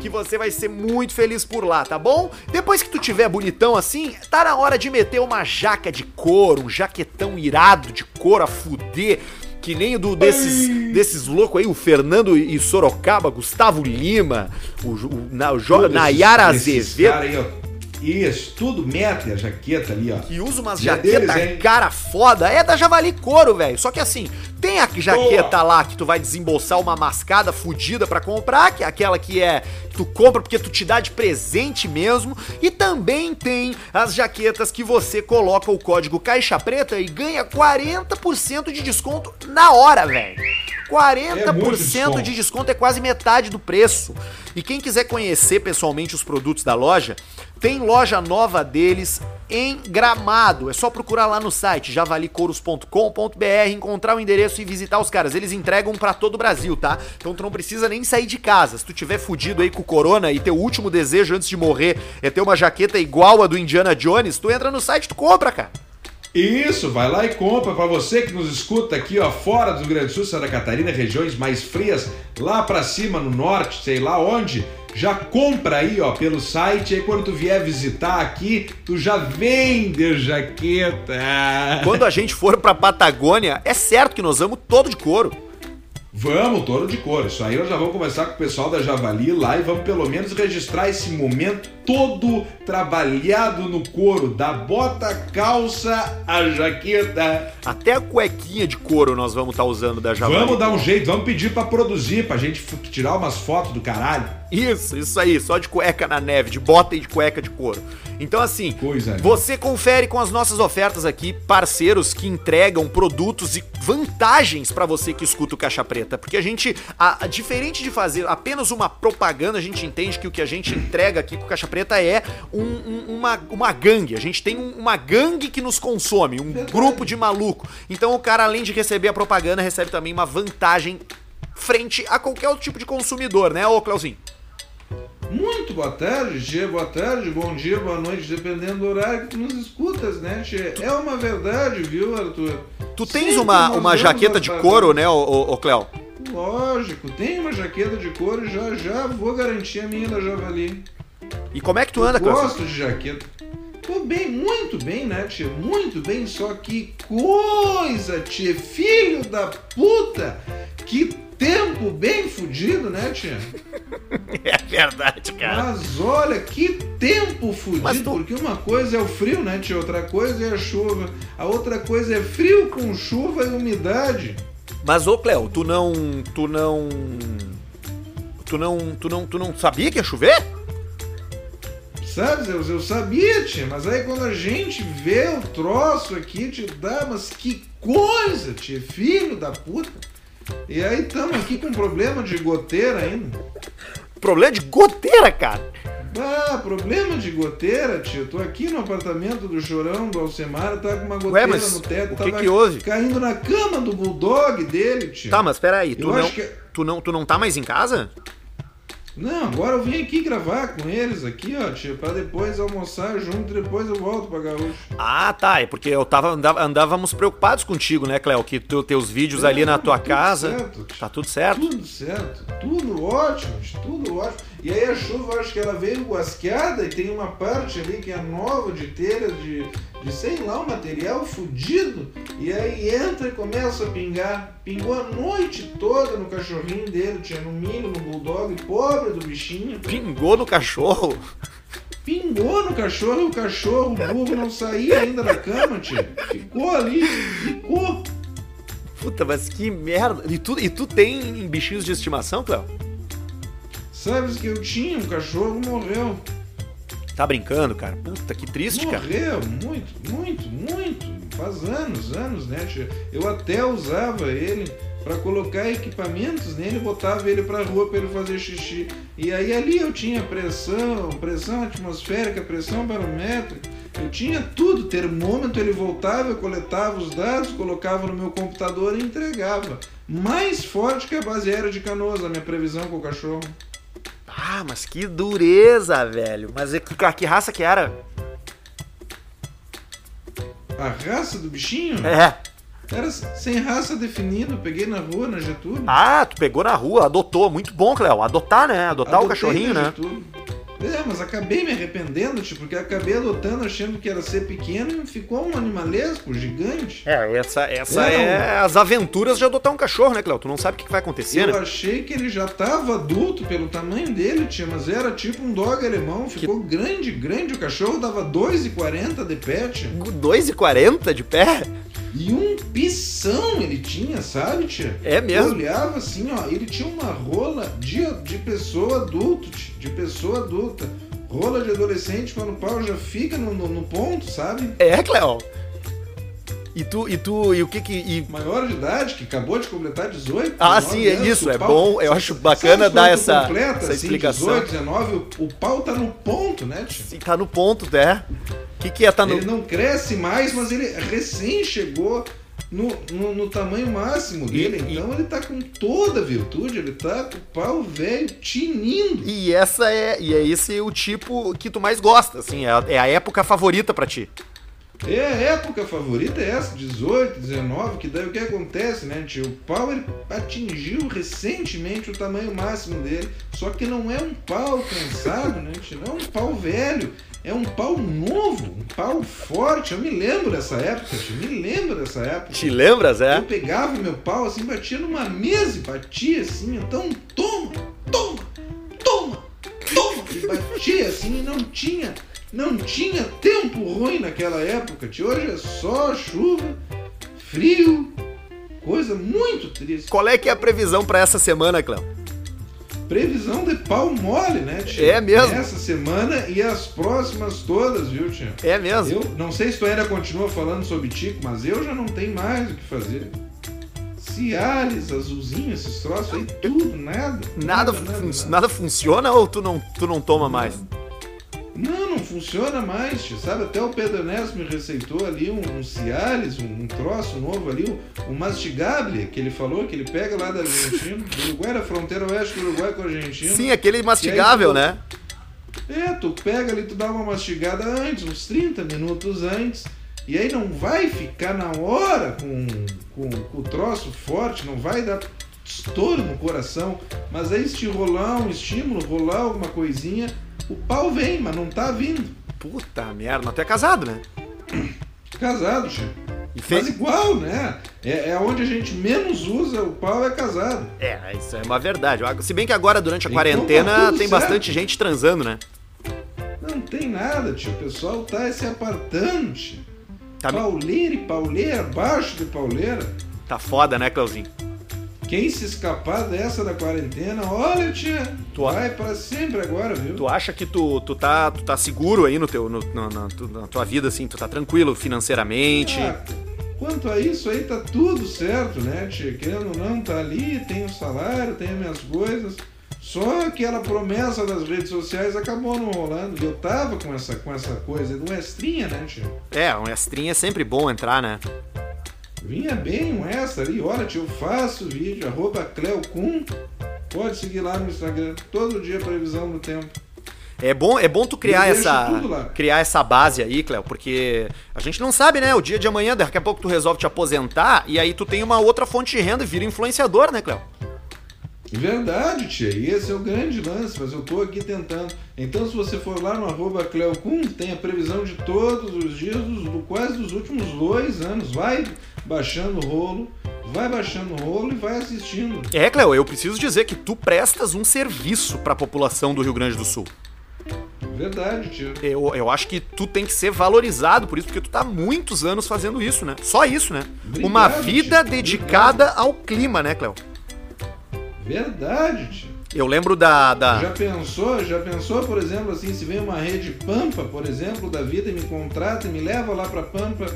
que você vai ser muito feliz por lá, tá bom? Depois que tu tiver bonitão assim, tá na hora de meter uma jaca de couro, um jaquetão irado de couro a fuder. Que nem o do, desses, desses loucos aí, o Fernando e Sorocaba, Gustavo Lima, o, o, na, o Jo- Nayara esses- esses Azevedo. Isso, tudo mete a jaqueta ali, ó. que usa umas é jaquetas cara foda, é da Javali Couro, velho. Só que assim, tem a jaqueta lá que tu vai desembolsar uma mascada fudida pra comprar, que é aquela que é que tu compra porque tu te dá de presente mesmo, e também tem as jaquetas que você coloca o código Caixa Preta e ganha 40% de desconto na hora, velho. 40% desconto. de desconto é quase metade do preço. E quem quiser conhecer pessoalmente os produtos da loja, tem loja nova deles em Gramado. É só procurar lá no site javalicouros.com.br, encontrar o endereço e visitar os caras. Eles entregam pra todo o Brasil, tá? Então tu não precisa nem sair de casa. Se tu tiver fudido aí com corona e teu último desejo antes de morrer é ter uma jaqueta igual a do Indiana Jones, tu entra no site tu compra, cara. Isso, vai lá e compra para você que nos escuta aqui, ó, fora do Rio Grande do Sul, Santa Catarina, regiões mais frias, lá para cima no norte, sei lá onde. Já compra aí, ó, pelo site, aí quando tu vier visitar aqui, tu já vende jaqueta. Quando a gente for pra Patagônia, é certo que nós vamos todo de couro. Vamos, touro de couro. Isso aí nós já vamos conversar com o pessoal da Javali lá e vamos pelo menos registrar esse momento todo trabalhado no couro, da bota, calça, a jaqueta. Até a cuequinha de couro nós vamos estar usando da Javali. Vamos dar um jeito, vamos pedir pra produzir, pra gente tirar umas fotos do caralho. Isso, isso aí, só de cueca na neve, de bota e de cueca de couro. Então, assim, Coisa linda. você confere com as nossas ofertas aqui, parceiros que entregam produtos e vantagens pra você que escuta o Caixa Preta. Porque a gente, a, a- diferente de fazer apenas uma propaganda, a gente entende que o que a gente entrega aqui com o Caixa Preta é um- um- uma, uma gangue. A gente tem um- uma gangue que nos consome, um grupo de maluco. Então, o cara, além de receber a propaganda, recebe também uma vantagem frente a qualquer outro tipo de consumidor, né, ô Cleuzinho? Muito boa tarde, Tia. Boa tarde, bom dia, boa noite, dependendo do horário que tu nos escutas, né, Tia? É uma verdade, viu, Arthur? Tu tens Sempre uma, uma jaqueta de couro, né, ô, ô, Cleo? Lógico, tem uma jaqueta de couro e já já vou garantir a minha da Javali. E como é que tu anda, Cleo? Gosto de jaqueta. Tô bem, muito bem, né, tia? Muito bem, só que coisa, tia. Filho da puta! Que tempo bem fudido, né, tia? *laughs* É verdade, Mas olha, que tempo fudido, tu- porque uma coisa é o frio, né, tia? Outra coisa é a chuva. A outra coisa é frio com chuva e umidade. Mas, ô Cleo, tu não. Tu não. Tu não. Tu não. Tu não sabia que ia chover? Sabe, eu, eu sabia, tia, mas aí quando a gente vê o troço aqui, te dá, mas que coisa, tia, filho da puta. E aí estamos aqui com problema de goteira ainda. Problema de goteira, cara. Ah, problema de goteira, tio. Tô aqui no apartamento do Chorão, do Alcemar, tá com uma goteira Ué, mas no teto. o que tava que houve? Caindo na cama do bulldog dele, tio. Tá, mas peraí, tu Eu não. que- Tu não, tu não tá mais em casa? Não, agora eu vim aqui gravar com eles aqui, ó, tio, pra depois almoçar junto e depois eu volto pra Gaúcho. Ah, tá. É porque eu tava. andava- andávamos preocupados contigo, né, Cleo? Que tu, teus vídeos ali na tua tudo casa. certo. Tá tudo certo? Tudo certo, tudo ótimo, tudo ótimo. E aí a chuva, acho que ela veio guasqueada e tem uma parte ali que é nova de telha, de, de sei lá, um material fudido. E aí entra e começa a pingar. Pingou a noite toda no cachorrinho dele, tinha no milho, no bulldog, pobre do bichinho. Pingou no cachorro. Pingou no cachorro e o cachorro, o burro, não saía ainda da cama, tio. Ficou ali, ficou. Puta, mas que merda. E tu, e tu tem bichinhos de estimação, Cleo? Sabes que eu tinha, um cachorro morreu. Tá brincando, cara? Puta, que triste, cara. Morreu, muito, muito, muito. Faz anos, anos, né? Eu até usava ele pra colocar equipamentos nele, botava ele pra rua pra ele fazer xixi. E aí ali eu tinha pressão, pressão atmosférica, pressão barométrica. Eu tinha tudo, termômetro, ele voltava, eu coletava os dados, colocava no meu computador e entregava. Mais forte que a base aérea de canoas, a minha previsão com o cachorro. Ah, mas que dureza, velho. Mas é que, que raça que era? A raça do bichinho É. era sem raça definida, peguei na rua, na Getúlio. Ah, tu pegou na rua, adotou. Muito bom, Cleo. Adotar, né? Adotar o Adotei cachorrinho, na né? Getúlio. É, mas acabei me arrependendo, tipo, porque acabei adotando achando que era ser pequeno e ficou um animalesco gigante. É, essa, essa É, é as aventuras de adotar um cachorro, né, Cleo? Tu não sabe o que que vai acontecer, Eu né? achei que ele já tava adulto pelo tamanho dele, tia, mas era tipo um dog alemão, ficou grande, grande. O cachorro dava 2,40 de pé, tia. 2,40 de pé? E um pição ele tinha, sabe, tia? É mesmo? Eu olhava assim, ó, ele tinha uma rola de, de pessoa adulto, tia, de pessoa adulta. Rola de adolescente quando o pau já fica no, no, no ponto, sabe? É, Cleo. E tu, e tu, e o que que... e- Maior de idade, que acabou de completar 18. Ah, 19 sim, é anos, isso, é pau- bom, eu acho bacana Sabe dar essa- completa, essa assim, explicação. 18, 19, o, o pau tá no ponto, né, tia? e tá no ponto, né? O que que é tá no... Ele não cresce mais, mas ele recém chegou no, no, no tamanho máximo dele. E- então ele tá com toda a virtude, ele tá com o pau velho tinindo. E essa é, e é esse o tipo que tu mais gosta, assim, é a, é a época favorita pra ti. É, a época favorita é essa, 18, 19, que daí o que acontece, né, tio? O pau ele atingiu recentemente o tamanho máximo dele, só que não é um pau cansado, né, tio? Não é um pau velho, é um pau novo, um pau forte. Eu me lembro dessa época, tio, me lembro dessa época. Te lembras, é? Eu pegava meu pau assim, batia numa mesa e batia assim, então toma, toma, toma, toma, e batia assim e não tinha não tinha tempo ruim naquela época, tio. Hoje é só chuva, frio, coisa muito triste. Qual é que é a previsão para essa semana, Cléo? Previsão de pau mole, né, tio? É mesmo? Essa semana e as próximas todas, viu, tio? É mesmo? Eu não sei se tu ainda continua falando sobre Tico, mas eu já não tenho mais o que fazer. Cialis, azulzinho, esses troços aí, tudo, nada. Nada, nada, nada, nada. nada funciona ou tu não, tu não toma mais? Não, não funciona mais, sabe? Até o Pedro Ernesto me receitou ali um, um Cialis, um, um, troço novo ali, um, um mastigable, que ele falou, que ele pega lá da Argentina, do Uruguai, da fronteira oeste do Uruguai com a Argentina. Sim, aquele mastigável, aí, né? É, tu pega ali, tu dá uma mastigada antes, uns 30 minutos antes, e aí não vai ficar na hora com, com, com o troço forte, não vai dar estouro no coração, mas aí se rolar um estímulo, rolar alguma coisinha, o pau vem, mas não tá vindo. Puta merda, mas tu é casado, né? Casado, tio. Fez... Mas igual, né? É, é, onde a gente menos usa o pau é casado. É, isso é uma verdade. Se bem que agora, durante a então, quarentena, tá tem certo. bastante gente transando, né? Não tem nada, tio. O pessoal tá se apartando, tio. Tá pauleira e pauleira, abaixo de pauleira. Tá foda, né, Clauzinho? Quem se escapar dessa da quarentena, olha, tia, tu vai para sempre agora, viu? Tu acha que tu, tu, tá, tu tá seguro aí no teu, no, na, na, na tua vida, assim? Tu tá tranquilo financeiramente? Ah, quanto a isso aí, tá tudo certo, né, tia? Querendo ou não, tá ali, tem o salário, tem as minhas coisas. Só aquela promessa das redes sociais acabou não rolando. Eu tava com essa, com essa coisa do extrinha, né, tia? É, um extrinha é sempre bom entrar, né? Vinha bem um extra ali, olha tio, eu faço vídeo, arroba Cleocum. Pode seguir lá no Instagram, todo dia previsão do tempo. É bom, é bom tu criar essa criar essa base aí, Cléo, porque a gente não sabe, né? O dia de amanhã, daqui a pouco tu resolve te aposentar e aí tu tem uma outra fonte de renda e vira influenciador, né, Cléo? Verdade, tia. E esse é o grande lance, mas eu tô aqui tentando. Então, se você for lá no arroba Cleocum, tem a previsão de todos os dias, dos, do, quase dos últimos dois anos. Vai baixando o rolo, vai baixando o rolo e vai assistindo. É, Cleo, eu preciso dizer que tu prestas um serviço para a população do Rio Grande do Sul. Verdade, tio. Eu, eu acho que tu tem que ser valorizado por isso, porque tu tá há muitos anos fazendo isso, né? Só isso, né? Obrigado, Uma vida tio. dedicada Obrigado. ao clima, né, Cleo? Verdade, tio. Eu lembro da, da. Já pensou, já pensou, por exemplo, assim, se vem uma rede Pampa, por exemplo, da vida e me contrata e me leva lá pra Pampa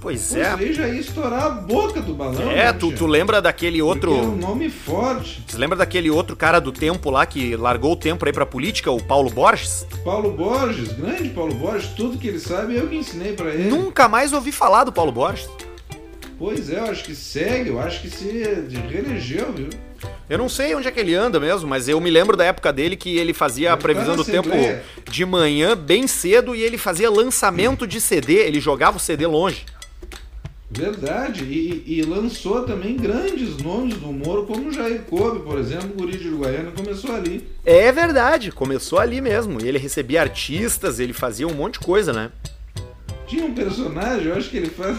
Pois é. Aí já ia estourar a boca do balão. É, né, tu, tu lembra daquele outro. Porque é um nome forte. Você lembra daquele outro cara do tempo lá que largou o tempo aí pra política, o Paulo Borges? Paulo Borges, grande Paulo Borges, tudo que ele sabe eu que ensinei para ele. Nunca mais ouvi falar do Paulo Borges. Pois é, eu acho que segue, eu acho que se reelegeu, viu? Eu não sei onde é que ele anda mesmo, mas eu me lembro da época dele que ele fazia a previsão do tempo de manhã, bem cedo, e ele fazia lançamento de CD, ele jogava o CD longe. Verdade, e, e, lançou também grandes nomes do humor, como Jair Kobe, por exemplo, o Guri de Uruguaiana começou ali. É verdade, começou ali mesmo. Ele recebia artistas, ele fazia um monte de coisa, né? Tinha um personagem, eu acho que ele faz.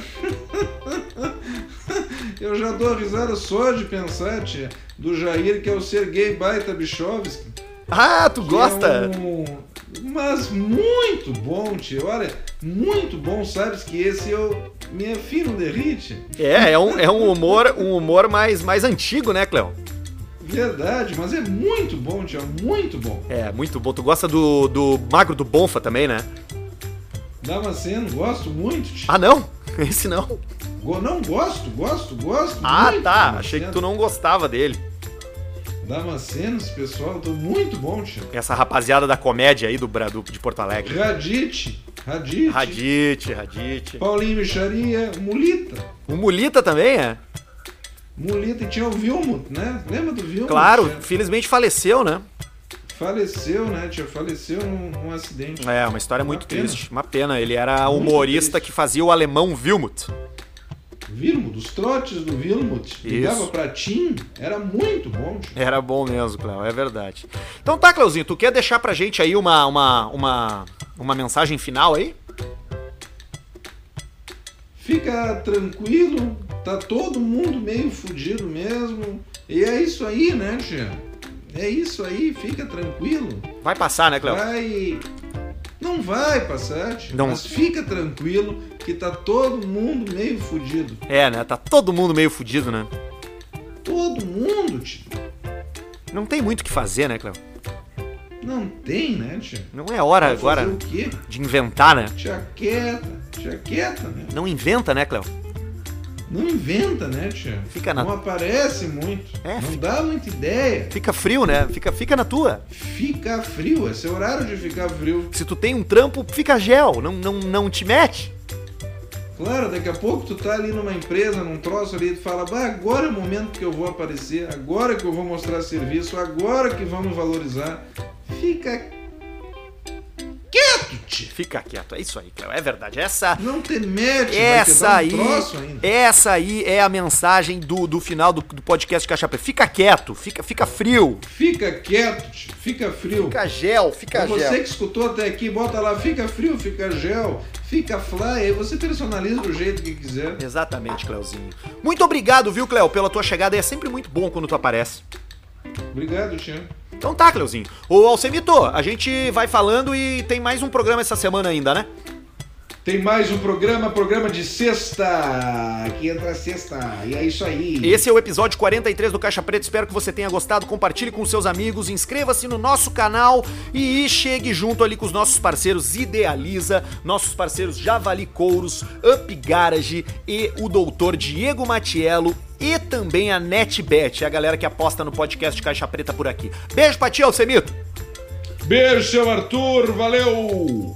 *laughs* eu já dou risada só de pensar, tia, do Jair, que é o Sergei Baita Bichovski. Ah, tu gosta? É um... Mas muito bom, tio. Olha, muito bom, sabes que esse eu me afino derrite. É, é um, é um humor, um humor mais, mais antigo, né, Cleo? Verdade, mas é muito bom, tio, muito bom. É, muito bom. Tu gosta do, do Magro do Bonfa também, né? Damasceno, gosto muito. Ah, não? *laughs* Esse não. Não, gosto, gosto, gosto. Ah, tá. Achei que tu não gostava dele. Damascenos, pessoal, tô muito bom, tio. Essa rapaziada da comédia aí do, do de Porto Alegre. Radite, Radite. Radite, Radite. Paulinho Micharia, Mulita. O Mulita também é? Mulita e tinha o Vilmut, né? Lembra do Vilmut? Claro, infelizmente faleceu, né? Faleceu, né, tia? Faleceu num, num acidente. É, uma história muito pena. triste. Uma pena. Ele era humorista que fazia o alemão Wilmut. Vilmut, os trotes do Vilmut. Ligava pra Tim, era muito bom, tia. Era bom mesmo, Cléo, é verdade. Então tá, Cleuzinho, tu quer deixar pra gente aí uma, uma, uma, uma mensagem final aí? Fica tranquilo, tá todo mundo meio fudido mesmo. E é isso aí, né, tia? É isso aí, fica tranquilo. Vai passar, né, Cléo? Vai. Não vai passar, tia. Não. Mas fica tranquilo que tá todo mundo meio fudido. É, né? Tá todo mundo meio fudido, né? Todo mundo, tia. Não tem muito o que fazer, né, Cléo? Não tem, né, tia? Não é hora agora de inventar, né? Tia quieta, tia quieta, né? Não inventa, né, Cléo? Não inventa, né, tia? Fica na- Não aparece muito. É, não fica- dá muita ideia. Fica frio, né? Fica, fica na tua. Fica frio, esse é horário de ficar frio. Se tu tem um trampo, fica gel. Não, não, não te mete. Claro, daqui a pouco tu tá ali numa empresa, num troço ali, tu fala, bah, agora é o momento que eu vou aparecer, agora que eu vou mostrar serviço, agora que vamos valorizar. Fica quieto, tia. Fica quieto. É isso aí, Cléo. É verdade. Essa. Não te mete, Essa vai aí, um troço ainda. essa aí é a mensagem do, do final do, do podcast Caixa Preta. Fica quieto, fica, fica frio, Fica quieto, tia. fica frio. fica gel, fica Pra você gel. que escutou até aqui, bota lá, fica frio, fica gel, fica fly, aí você personaliza do jeito que quiser. Exatamente, Cléozinho. Muito obrigado, viu, Cléo, pela tua chegada. É sempre muito bom quando tu aparece. Obrigado, tia. Então tá, Cleuzinho. Ô, Alcemito, a gente vai falando e tem mais um programa essa semana ainda, né? Tem mais um programa, programa de sexta, que entra sexta, e é isso aí. Esse é o episódio 43 do Caixa Preta. Espero que você tenha gostado. Compartilhe com seus amigos, inscreva-se no nosso canal e chegue junto ali com os nossos parceiros Idealiza, nossos parceiros Javali Couros, Up Garage e o doutor Diego Matiello e também a NetBet, é a galera que aposta no podcast Caixa Preta por aqui. Beijo pra ti, Alcemito! Beijo, seu Arthur, valeu!